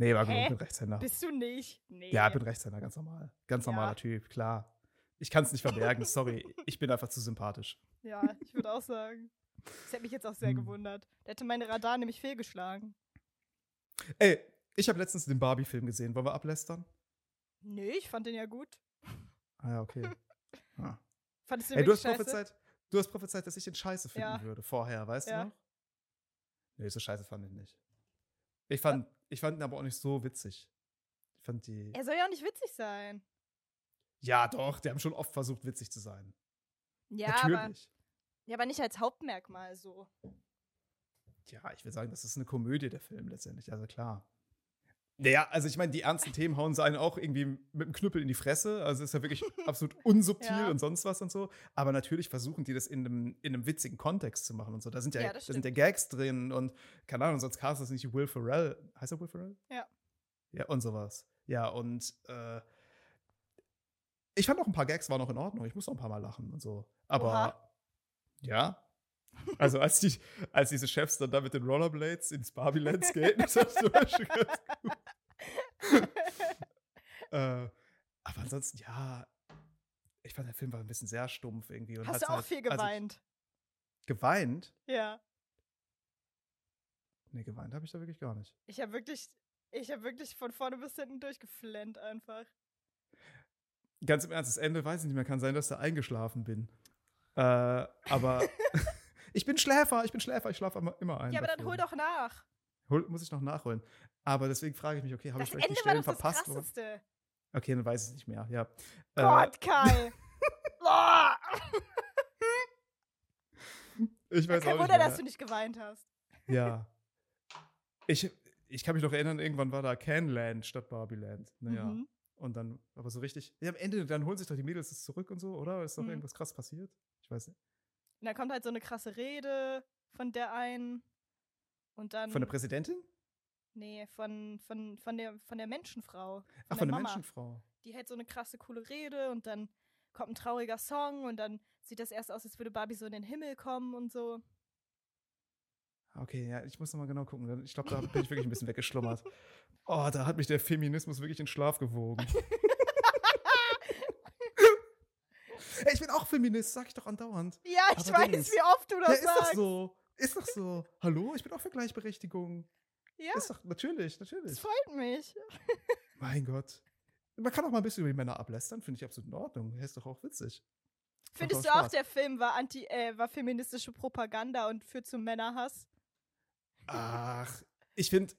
Nee, war Hä? ich bin Rechtshänder. Bist du nicht? Nee. Ja, ich bin Rechtshänder, ganz normal. Ganz Ja. normaler Typ, klar. Ich kann es nicht verbergen, *laughs* sorry. Ich bin einfach zu sympathisch. Ja, ich würde auch sagen. Das hätte mich jetzt auch sehr Hm. gewundert. Da hätte meine Radar nämlich fehlgeschlagen. Ey, ich habe letztens den Barbie-Film gesehen. Wollen wir ablästern? Nee, ich fand den ja gut. Ah ja, okay. *laughs* Ah. Fandest du Ey, den du wirklich hast, scheiße? prophezeit, du hast prophezeit, dass ich den scheiße finden Ja. würde vorher, weißt Ja. du noch? Nee, so scheiße fand ich nicht. Ich fand, ich fand ihn aber auch nicht so witzig. Ich fand die. Er soll ja auch nicht witzig sein. Ja, doch, die haben schon oft versucht, witzig zu sein. Ja, aber, Natürlich. ja, aber nicht als Hauptmerkmal so. Ja, ich will sagen, das ist eine Komödie, der Film letztendlich, also klar. Naja, also ich meine, die ernsten Themen hauen sie einen auch irgendwie mit dem Knüppel in die Fresse. Also ist ja wirklich *laughs* absolut unsubtil Ja. und sonst was und so. Aber natürlich versuchen die das in einem, in einem witzigen Kontext zu machen und so. Da sind ja, Ja, da sind ja Gags drin und keine Ahnung, sonst cast das nicht Will Ferrell. Heißt er Will Ferrell? Ja. Ja, und sowas. Ja, und äh, ich fand auch ein paar Gags waren noch in Ordnung. Ich muss auch ein paar Mal lachen und so. Aber Oha. ja. Also als, die, als diese Chefs dann da mit den Rollerblades ins Barbie-Land skaten, *laughs* *laughs* das war Beispiel ganz gut. Äh, aber ansonsten, ja, ich fand, der Film war ein bisschen sehr stumpf irgendwie. Hast du auch halt- viel also geweint? geweint? ja. Nee, geweint habe ich da wirklich gar nicht. Ich habe wirklich, ich habe wirklich von vorne bis hinten durchgeflennt einfach. Ganz im Ernst, das Ende weiß ich nicht mehr. Kann sein, dass ich da eingeschlafen bin. Äh, aber *laughs* ich bin Schläfer, ich bin Schläfer, ich schlafe immer, ein. ja, aber bei dann hol doch nach. Hol, muss ich noch nachholen. Aber deswegen frage ich mich, okay, habe ich Das vielleicht Ende die Stellen doch das verpasst? wo- krasseste. Okay, dann weiß ich es nicht mehr, ja. Äh, Gott, Kai. Boah. *laughs* ich Ja, weiß kein auch Wunder, dass du nicht geweint hast. Ja. *laughs* Ich, ich kann mich noch erinnern, irgendwann war da Canland statt Barbieland. Naja. Mhm. Und dann, aber so richtig. Ja, am Ende, dann holen sich doch die Mädels das zurück und so, oder? Ist doch Mhm. irgendwas krass passiert? Ich weiß nicht. Und dann kommt halt so eine krasse Rede von der einen. Und dann. Von der Präsidentin? Nee, von, von, von, der, von der Menschenfrau. Ach, der von der Mama. Menschenfrau. Die hält so eine krasse, coole Rede und dann kommt ein trauriger Song und dann sieht das erst aus, als würde Barbie so in den Himmel kommen und so. Okay, ja, ich muss noch mal genau gucken. Ich glaube, da bin ich wirklich ein bisschen weggeschlummert. *laughs* Oh, da hat mich der Feminismus wirklich in Schlaf gewogen. *laughs* Ey, ich bin auch Feminist, sag ich doch andauernd. Ja, ich Aber weiß, wie oft du Ja, das ist doch sagst. so. Ist doch so. Hallo, ich bin auch für Gleichberechtigung. Ja, Ist doch, natürlich, das natürlich. freut mich. *laughs* Mein Gott. Man kann auch mal ein bisschen über die Männer ablästern, finde ich absolut in Ordnung. Ist doch auch witzig. Findest du auch auch, Spaß. der Film war anti, äh, war feministische Propaganda und führt zum Männerhass? Ach, ich finde,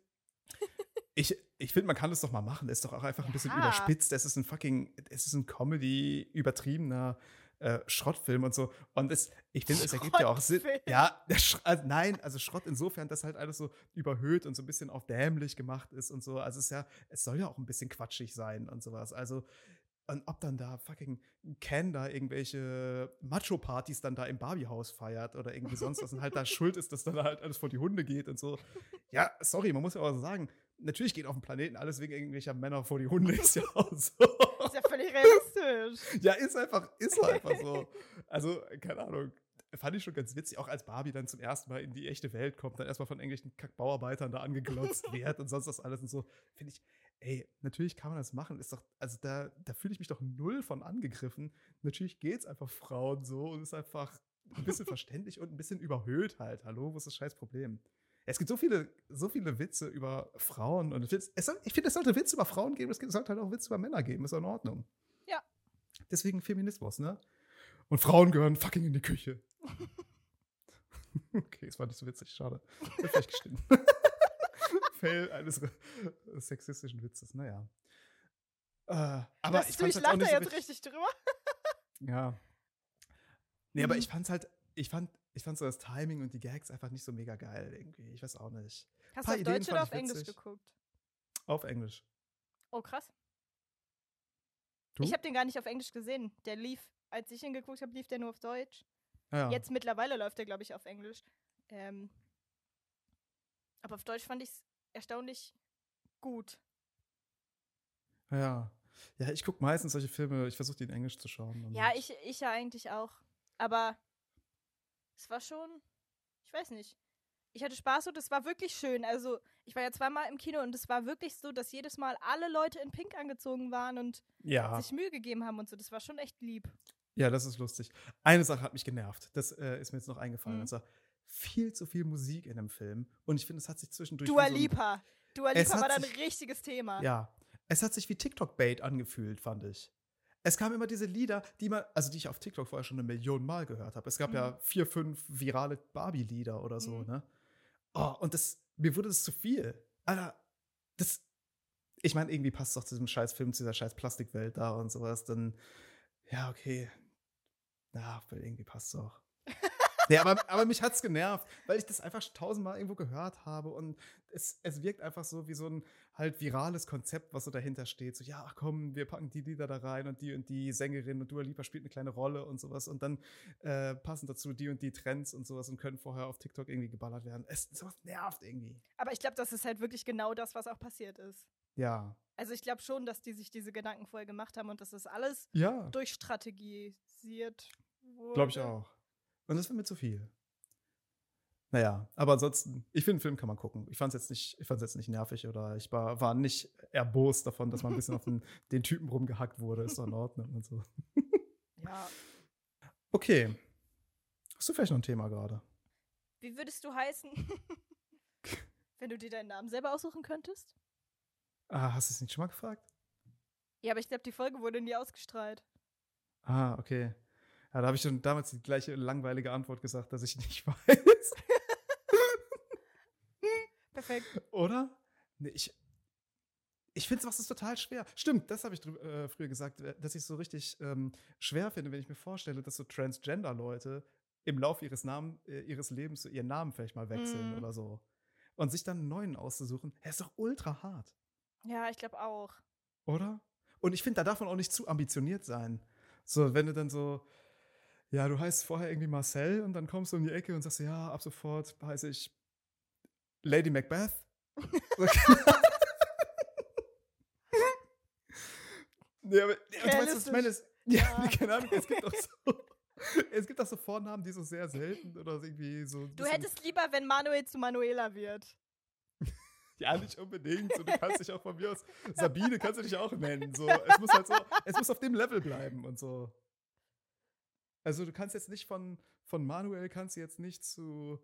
ich, ich finde, man kann das doch mal machen. Das ist doch auch einfach ein bisschen Ja. überspitzt. Es ist ein fucking, es ist ein Comedy, übertriebener äh, Schrottfilm und so. Und es, ich finde, es ergibt ja auch Sinn. Ja, also nein, also Schrott insofern, dass halt alles so überhöht und so ein bisschen auf dämlich gemacht ist und so. Also es ist ja, es soll ja auch ein bisschen quatschig sein und sowas. Also, und ob dann da fucking Ken da irgendwelche Macho-Partys dann da im Barbie-Haus feiert oder irgendwie sonst was und halt da *laughs* schuld ist, dass dann halt alles vor die Hunde geht und so. Ja, sorry, man muss ja auch so sagen, natürlich geht auf dem Planeten alles wegen irgendwelcher Männer vor die Hunde, ist ja auch so. Ist ja ist einfach, ist einfach so. *laughs* Also, keine Ahnung. Fand ich schon ganz witzig, auch als Barbie dann zum ersten Mal in die echte Welt kommt, dann erstmal von englischen Kackbauarbeitern da angeglotzt *laughs* wird und sonst das alles und so. Finde ich, ey, natürlich kann man das machen. Ist doch, also da, da fühle ich mich doch null von angegriffen. Natürlich geht's einfach Frauen so und ist einfach ein bisschen *laughs* verständlich und ein bisschen überhöht halt. Hallo, wo ist das scheiß Problem? Es gibt so viele, so viele Witze über Frauen und es, es soll, ich finde, es sollte Witze über Frauen geben, es sollte halt auch Witze über Männer geben, ist in Ordnung. Deswegen Feminismus, ne? Und Frauen gehören fucking in die Küche. *laughs* okay, es war nicht so witzig, schade. Vielleicht geschnitten. *laughs* Fail eines sexistischen Witzes, naja. Äh, aber Das- ich du, ich lache da so jetzt richtig, richtig drüber. ja. Nee, aber Mhm. ich fand's halt, ich fand, ich fand so das Timing und die Gags einfach nicht so mega geil irgendwie. Ich weiß auch nicht. Hast du auf Ideen Deutsch oder auf Englisch geguckt? Auf Englisch. Oh, krass. Du? Ich habe den gar nicht auf Englisch gesehen. Der lief, als ich ihn geguckt habe, lief der nur auf Deutsch. Ja. Jetzt mittlerweile läuft der, glaube ich, auf Englisch. Ähm, aber auf Deutsch fand ich es erstaunlich gut. Ja. Ja, ich gucke meistens solche Filme, ich versuche die in Englisch zu schauen. Ja, ich, ich ja eigentlich auch. Aber es war schon, ich weiß nicht. Ich hatte Spaß und es war wirklich schön. Also, ich war ja zweimal im Kino und es war wirklich so, dass jedes Mal alle Leute in Pink angezogen waren und Ja. sich Mühe gegeben haben und so. Das war schon echt lieb. Ja, das ist lustig. Eine Sache hat mich genervt. Das äh, ist mir jetzt noch eingefallen. Mhm. Und zwar viel zu viel Musik in dem Film. Und ich finde, es hat sich zwischendurch. Dua wie so Lipa. Dua Lipa war dann ein richtiges Thema. Ja. Es hat sich wie TikTok-Bait angefühlt, fand ich. Es kamen immer diese Lieder, die man, also die ich auf TikTok vorher schon eine Million Mal gehört habe. Es gab ja Mhm. vier, fünf virale Barbie-Lieder oder so, Mhm. ne? Oh, und das, mir wurde das zu viel. Alter, das, ich meine, irgendwie passt es doch zu diesem scheiß Film, zu dieser scheiß Plastikwelt da und sowas. Dann, ja, okay. Ja, irgendwie passt es auch. Nee, aber, aber mich hat's genervt, weil ich das einfach tausendmal irgendwo gehört habe und es, es wirkt einfach so wie so ein halt virales Konzept, was so dahinter steht. So, ja, komm, wir packen die Lieder da rein und die und die Sängerin und Dua Lipa spielt eine kleine Rolle und sowas und dann äh, passen dazu die und die Trends und sowas und können vorher auf TikTok irgendwie geballert werden. Es sowas nervt irgendwie. Aber ich glaube, das ist halt wirklich genau das, was auch passiert ist. Ja. Also ich glaube schon, dass die sich diese Gedanken vorher gemacht haben und dass das alles Ja, durchstrategisiert wurde. glaube ich auch. Und das war mir zu viel. Naja, aber ansonsten, ich finde, einen Film kann man gucken. Ich fand es jetzt, nicht- ich fand's jetzt nicht nervig oder ich war, war nicht erbost davon, dass man ein bisschen auf den, *laughs* den Typen rumgehackt wurde. Ist doch in Ordnung und so. *laughs* Ja. Okay. Hast du vielleicht noch ein Thema gerade? Wie würdest du heißen, *laughs* wenn du dir deinen Namen selber aussuchen könntest? Ah, hast du es nicht schon mal gefragt? Ja, aber ich glaube, die Folge wurde nie ausgestrahlt. Ah, okay. Ja, da habe ich schon damals die gleiche langweilige Antwort gesagt, dass ich nicht *laughs* weiß. Perfekt. Oder? Nee, ich ich finde es total schwer. Stimmt, das habe ich äh, früher gesagt, dass ich es so richtig ähm, schwer finde, wenn ich mir vorstelle, dass so Transgender-Leute im Laufe ihres, Namen, äh, ihres Lebens so ihren Namen vielleicht mal wechseln Mhm. oder so. Und sich dann einen neuen auszusuchen, er ist doch ultra hart, Ja, ich glaube auch. oder? Und ich finde, da darf man auch nicht zu ambitioniert sein. So, wenn du dann so, ja, du heißt vorher irgendwie Marcel und dann kommst du um die Ecke und sagst, ja, ab sofort heiße ich Lady Macbeth. *laughs* Nee, aber, du weißt, was ich meine? Es- Ja, Ja. keine Ahnung, es gibt auch *laughs* so. Es gibt auch so Vornamen, die so sehr selten oder irgendwie so. Du hättest lieber, wenn Manuel zu Manuela wird. *laughs* Ja, nicht unbedingt. So, du kannst dich auch von mir aus. Sabine kannst du dich auch nennen. So, es muss halt so, es muss auf dem Level bleiben und so. Also du kannst jetzt nicht von, von Manuel kannst du jetzt nicht zu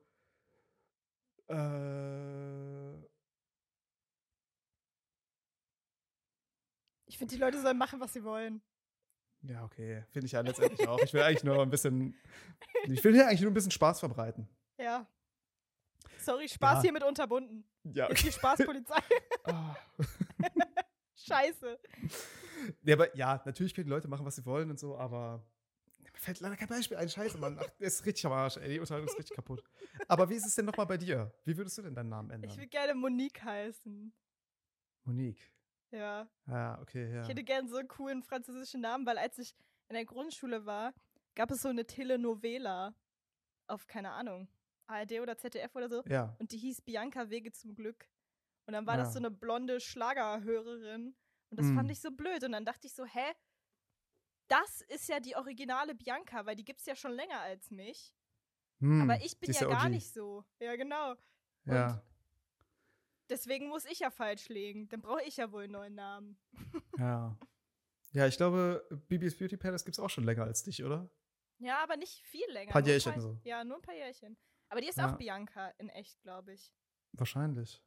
äh, Ich finde, die Leute sollen machen, was sie wollen. Ja, okay. Finde ich ja letztendlich auch. Ich will eigentlich nur ein bisschen. Ich will hier eigentlich nur ein bisschen Spaß verbreiten. Ja. Sorry, Spaß Ja. hiermit unterbunden. Ja, Ist die Spaßpolizei. *laughs* Ah. *laughs* Scheiße. Ja, aber ja, natürlich können die Leute machen, was sie wollen und so, aber fällt leider kein Beispiel ein. Scheiße, Mann. Ach, der ist richtig am Arsch, ey. Die Unterhaltung ist richtig kaputt. Aber wie ist es denn nochmal bei dir? Wie würdest du denn deinen Namen ändern? Ich würde gerne Monique heißen. Monique. Ja. Ja, okay, ja. Ich hätte gerne so einen coolen französischen Namen, weil als ich in der Grundschule war, gab es so eine Telenovela auf, keine Ahnung, ARD oder ZDF oder so. Ja. Und die hieß Bianca Wege zum Glück. Und dann war Ja. das so eine blonde Schlagerhörerin. Und das Mm. fand ich so blöd. Und dann dachte ich so, hä? Das ist ja die originale Bianca, weil die gibt's ja schon länger als mich. Hm, Aber ich bin ja gar OG. nicht so. Ja, genau. Ja, Deswegen muss ich ja falsch legen. Dann brauche ich ja wohl einen neuen Namen. *laughs* ja. Ja, ich glaube, Bibis Beauty Palace gibt es auch schon länger als dich, oder? Ja, aber nicht viel länger. Paar nur ein Jährchen so. Ja, nur ein paar Jährchen. Aber die ist Ja. auch Bianca in echt, glaube ich. Wahrscheinlich.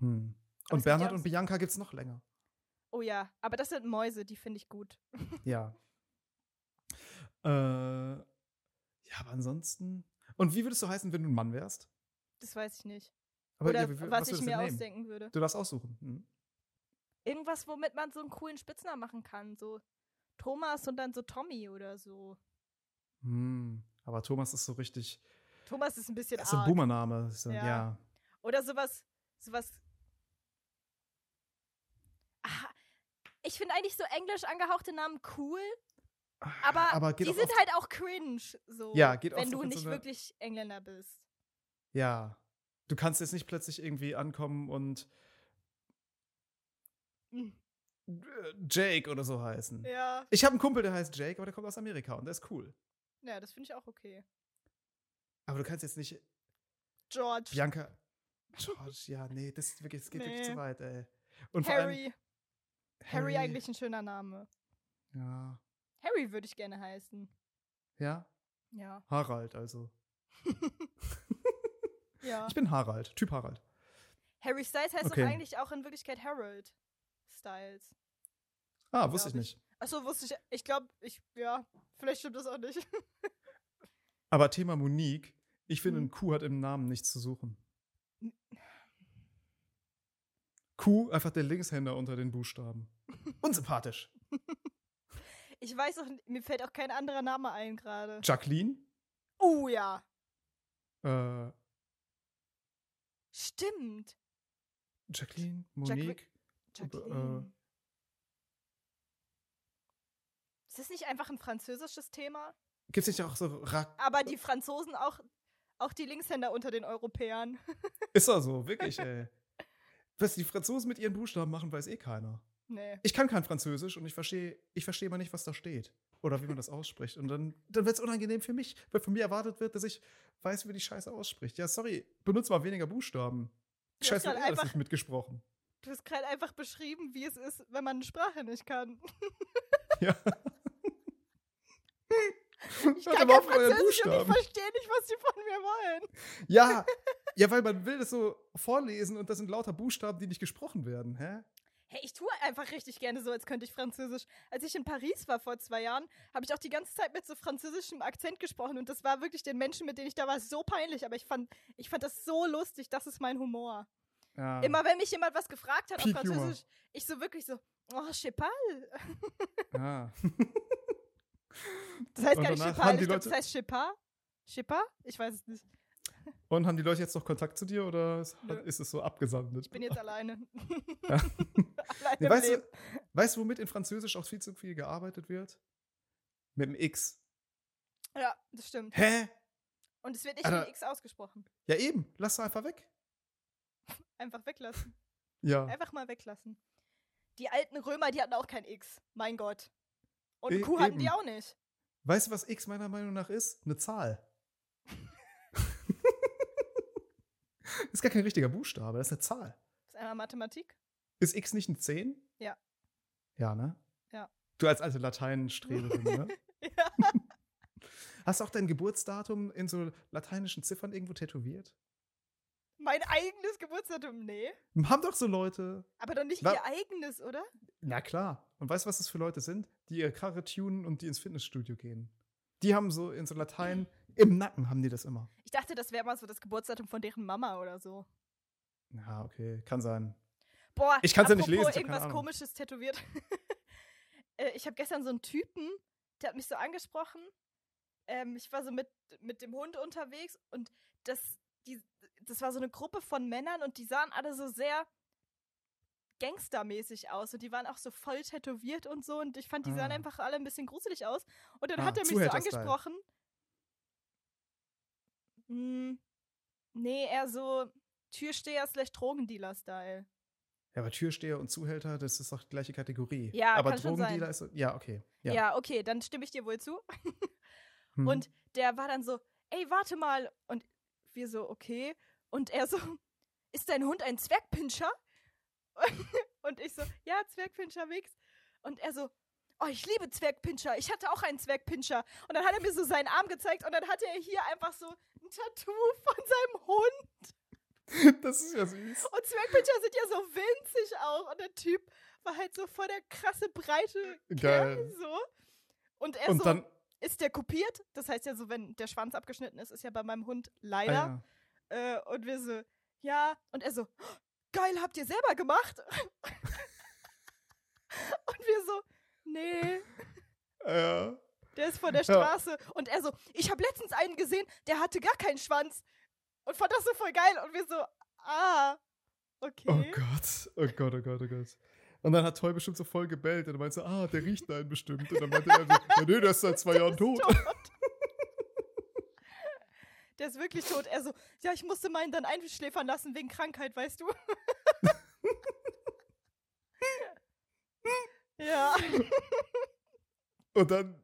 Hm. Und es gibt Bernhard und Bianca gibt es noch länger. Oh ja, aber das sind Mäuse, die finde ich gut. *laughs* Ja. Äh, ja, aber ansonsten. Und wie würdest du heißen, wenn du ein Mann wärst? Das weiß ich nicht. Aber Oder ja, wie was, würdest ich mir ausdenken würde. Du darfst aussuchen. Hm? Irgendwas, womit man so einen coolen Spitznamen machen kann. So Thomas und dann so Tommy oder so. Hm. Aber Thomas ist so richtig. Thomas ist ein bisschen Das ist ein. Boomername. So, Ja. ja. Oder sowas, sowas. Ich finde eigentlich so englisch angehauchte Namen cool, aber, Ah, geht die auch sind halt auch cringe, so, Ja, geht wenn du so nicht eine- wirklich Engländer bist. Ja. Du kannst jetzt nicht plötzlich irgendwie ankommen und Hm. Jake oder so heißen. Ja, Ich habe einen Kumpel, der heißt Jake, aber der kommt aus Amerika und der ist cool. ja, das finde ich auch okay. Aber du kannst jetzt nicht George, Bianca. George, ja, nee, das, wirklich, das geht wirklich Nee. zu weit, ey. Und vor allem, Harry. Harry eigentlich ein schöner Name. Ja. Harry würde ich gerne heißen. Ja? Ja. Harald, also. *laughs* Ja. Ich bin Harald, Typ Harald. Harry Styles heißt Okay. doch eigentlich auch in Wirklichkeit Harold Styles. Ah, wusste ich nicht. Achso, wusste ich. Ich glaube, ich, ja, vielleicht stimmt das auch nicht. *laughs* Aber Thema Monique, ich finde, Mhm. ein Kuh hat im Namen nichts zu suchen. Einfach der Linkshänder unter den Buchstaben. *laughs* Unsympathisch. Ich weiß auch, mir fällt auch kein anderer Name ein gerade. Jacqueline? Oh ja, Äh, stimmt. Jacqueline? Jacque- Monique? Jacqueline. äh, Ist das nicht einfach ein französisches Thema? Gibt es nicht auch so Ra Aber die Franzosen auch, auch die Linkshänder unter den Europäern. *laughs* Ist doch so, wirklich, ey. Was die Franzosen mit ihren Buchstaben machen, weiß eh keiner. nee. Ich kann kein Französisch und ich verstehe ich versteh mal nicht, was da steht. Oder wie man das ausspricht. Und dann, dann wird es unangenehm für mich, weil von mir erwartet wird, dass ich weiß, wie die Scheiße ausspricht. Ja, sorry, benutze mal weniger Buchstaben. Du Scheiße, wird eh einfach- nicht mitgesprochen. Du hast gerade einfach beschrieben, wie es ist, wenn man eine Sprache nicht kann. *laughs* Ja. Ich kann kein Französisch und ich verstehe nicht, was sie von mir wollen. Ja, ja, weil man will das so vorlesen und das sind lauter Buchstaben, die nicht gesprochen werden. Hä? Hey, ich tue einfach richtig gerne so, als könnte ich Französisch. Als ich in Paris war vor zwei Jahren, habe ich auch die ganze Zeit mit so französischem Akzent gesprochen und das war wirklich den Menschen, mit denen ich da war, so peinlich. Aber ich fand, ich fand das so lustig. Das ist mein Humor. Ja. Immer wenn mich jemand was gefragt hat auf. Französisch, ich so wirklich so, oh, je pas. Ja. *laughs* Das heißt gar nicht je pas, ich die glaube, das heißt je pas. Je pas? Ich weiß es nicht. Und haben die Leute jetzt noch Kontakt zu dir oder ist, ist es so abgesandet? Ich bin jetzt alleine. *laughs* Ja. alleine Nee, weißt, du, weißt du, womit in Französisch auch viel zu viel gearbeitet wird? Mit dem X. Ja, das stimmt. Hä? Und es wird nicht Alter. wie X ausgesprochen. Ja, eben. Lass einfach weg. *laughs* Einfach weglassen. Ja. Einfach mal weglassen. Die alten Römer, die hatten auch kein X. Mein Gott. Und E- Q hatten die eben. auch nicht. Weißt du, was X meiner Meinung nach ist? Eine Zahl. *laughs* *laughs* ist gar kein richtiger Buchstabe, das ist eine Zahl. Das ist einmal Mathematik. Ist X nicht ein 10? Ja. Ja, ne? Ja. Du als alte Lateinstreberin, ne? *laughs* Ja. *laughs* Hast du auch dein Geburtsdatum in so lateinischen Ziffern irgendwo tätowiert? Mein eigenes Geburtsdatum, nee. Haben doch so Leute. Aber doch nicht Wa- ihr eigenes, oder? Na klar. Und weißt du, was das für Leute sind? Die ihre Karre tunen und die ins Fitnessstudio gehen. Die haben so in so Latein, im Nacken haben die das immer. Ich dachte, das wäre mal so das Geburtsdatum von deren Mama oder so. Ja, okay, kann sein. Boah, Ich kann's ja nicht lesen, ich irgendwas komisches tätowiert. *laughs* Äh, ich habe gestern so einen Typen, der hat mich so angesprochen. Ähm, ich war so mit, mit dem Hund unterwegs und das, die, das war so eine Gruppe von Männern und die sahen alle so sehr gangstermäßig aus und die waren auch so voll tätowiert und so und ich fand, die sahen Ah. einfach alle ein bisschen gruselig aus. Und dann Ah, hat er mich so angesprochen. Hm, nee, eher so Türsteher slash Drogendealer-Style. Ja, aber Türsteher und Zuhälter, das ist doch die gleiche Kategorie. Ja, aber kann Drogendealer ist. Ja, okay. Ja. Ja. okay, dann stimme ich dir wohl zu. *laughs* Hm. Und der war dann so, ey, warte mal. Und wir so, okay. Und er so, ist dein Hund ein Zwergpinscher? *laughs* Und ich so, ja, Zwergpinscher Wix. Und er so, oh, ich liebe Zwergpinscher. Ich hatte auch einen Zwergpinscher. Und dann hat er mir so seinen Arm gezeigt und dann hatte er hier einfach so Tattoo von seinem Hund. *laughs* das ist ja süß. Und Zwergpinscher sind ja so winzig auch. Und der Typ war halt so voll der krasse, breite Kerl Geil. so. Und er Und so, dann. ist der kopiert? Das heißt ja so, wenn der Schwanz abgeschnitten ist, ist ja bei meinem Hund Ah, leider. ja. Äh, und wir so, ja. Und er so, "Oh, geil, habt ihr selber gemacht? *laughs* *laughs* und wir so, nee, Ja. Der ist von der Ja. Straße. Und er so, ich habe letztens einen gesehen, der hatte gar keinen Schwanz. Und fand das so voll geil. Und wir so, ah, okay. Oh Gott. Oh Gott, oh Gott, oh Gott. Und dann hat Toy bestimmt so voll gebellt und er meinte so, ah, der riecht einen bestimmt. Und dann meinte er so, ja, nee, der ist seit zwei Jahren tot. *laughs* Der ist wirklich tot. Er so, ja, ich musste meinen dann einschläfern lassen wegen Krankheit, weißt du? *laughs* *laughs* ja. Und dann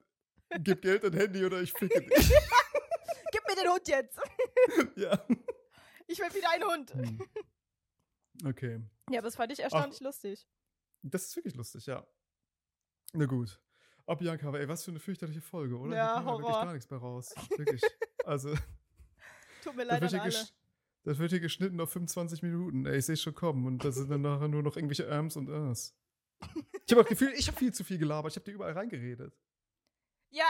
gib Geld und Handy oder ich ficke dich. *laughs* Gib mir den Hund jetzt. *laughs* ja. Ich will wieder einen Hund. Hm. Okay. Ja, aber das fand ich erstaunlich lustig. Das ist wirklich lustig, ja. Na gut. Oh, Bianca, aber ey, was für eine fürchterliche Folge, oder? Ja, Hier kam wirklich Horror. gar nichts mehr raus. Wirklich. Also, *laughs* Tut mir das leid wird, alle. gesch- das wird hier geschnitten auf 25 Minuten. Ey, ich sehe schon kommen. Und das sind dann nachher nur noch irgendwelche Arms und Ers. Ich habe das Gefühl, ich habe viel zu viel gelabert. Ich habe dir überall reingeredet. Ja,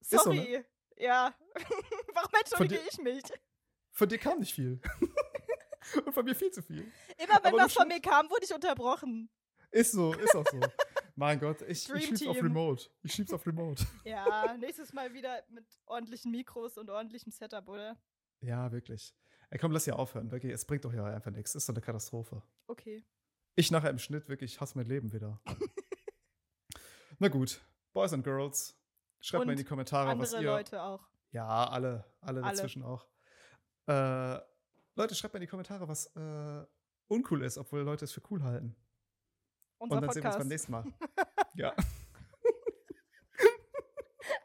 so, ne? sorry. Ja. *laughs* Warum entschuldige dir- ich mich? Von dir kam nicht viel. *laughs* und von mir viel zu viel. Immer wenn Aber was von mir kam, wurde ich unterbrochen. Ist so, ist auch so. *laughs* mein Gott, ich, Dream ich schieb's auf Team. Remote. Ich schieb's auf Remote. Ja, nächstes Mal wieder mit ordentlichen Mikros und ordentlichem Setup, oder? Ja, wirklich. Ey, komm, lass ja aufhören. Wirklich, es bringt doch ja einfach nichts. Ist doch eine Katastrophe. Okay. Ich nachher im Schnitt wirklich hasse mein Leben wieder. Na gut, Boys and Girls, schreibt mal in Und die Kommentare, was Andere ihr. Leute auch. Ja, alle, alle Alle. dazwischen auch. Äh, Leute, schreibt mal in die Kommentare, was äh, uncool ist, obwohl Leute es für cool halten. Unser Und dann sehen wir uns Podcast. beim nächsten Mal. *laughs* ja.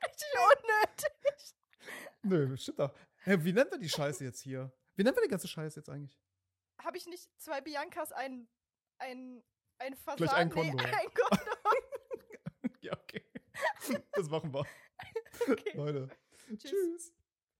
Richtig unnötig. Nö, stimmt doch. Hä, wie nennen wir die Scheiße jetzt hier? Wie nennen wir die ganze Scheiße jetzt eigentlich? Habe ich nicht zwei Biancas, ein, ein, ein Fasan? Gleich ein Nee, Kondom. ein Kondom. *laughs* ja, okay. Das machen wir. *laughs* Okay. Leute. Tschüss. Tschüss.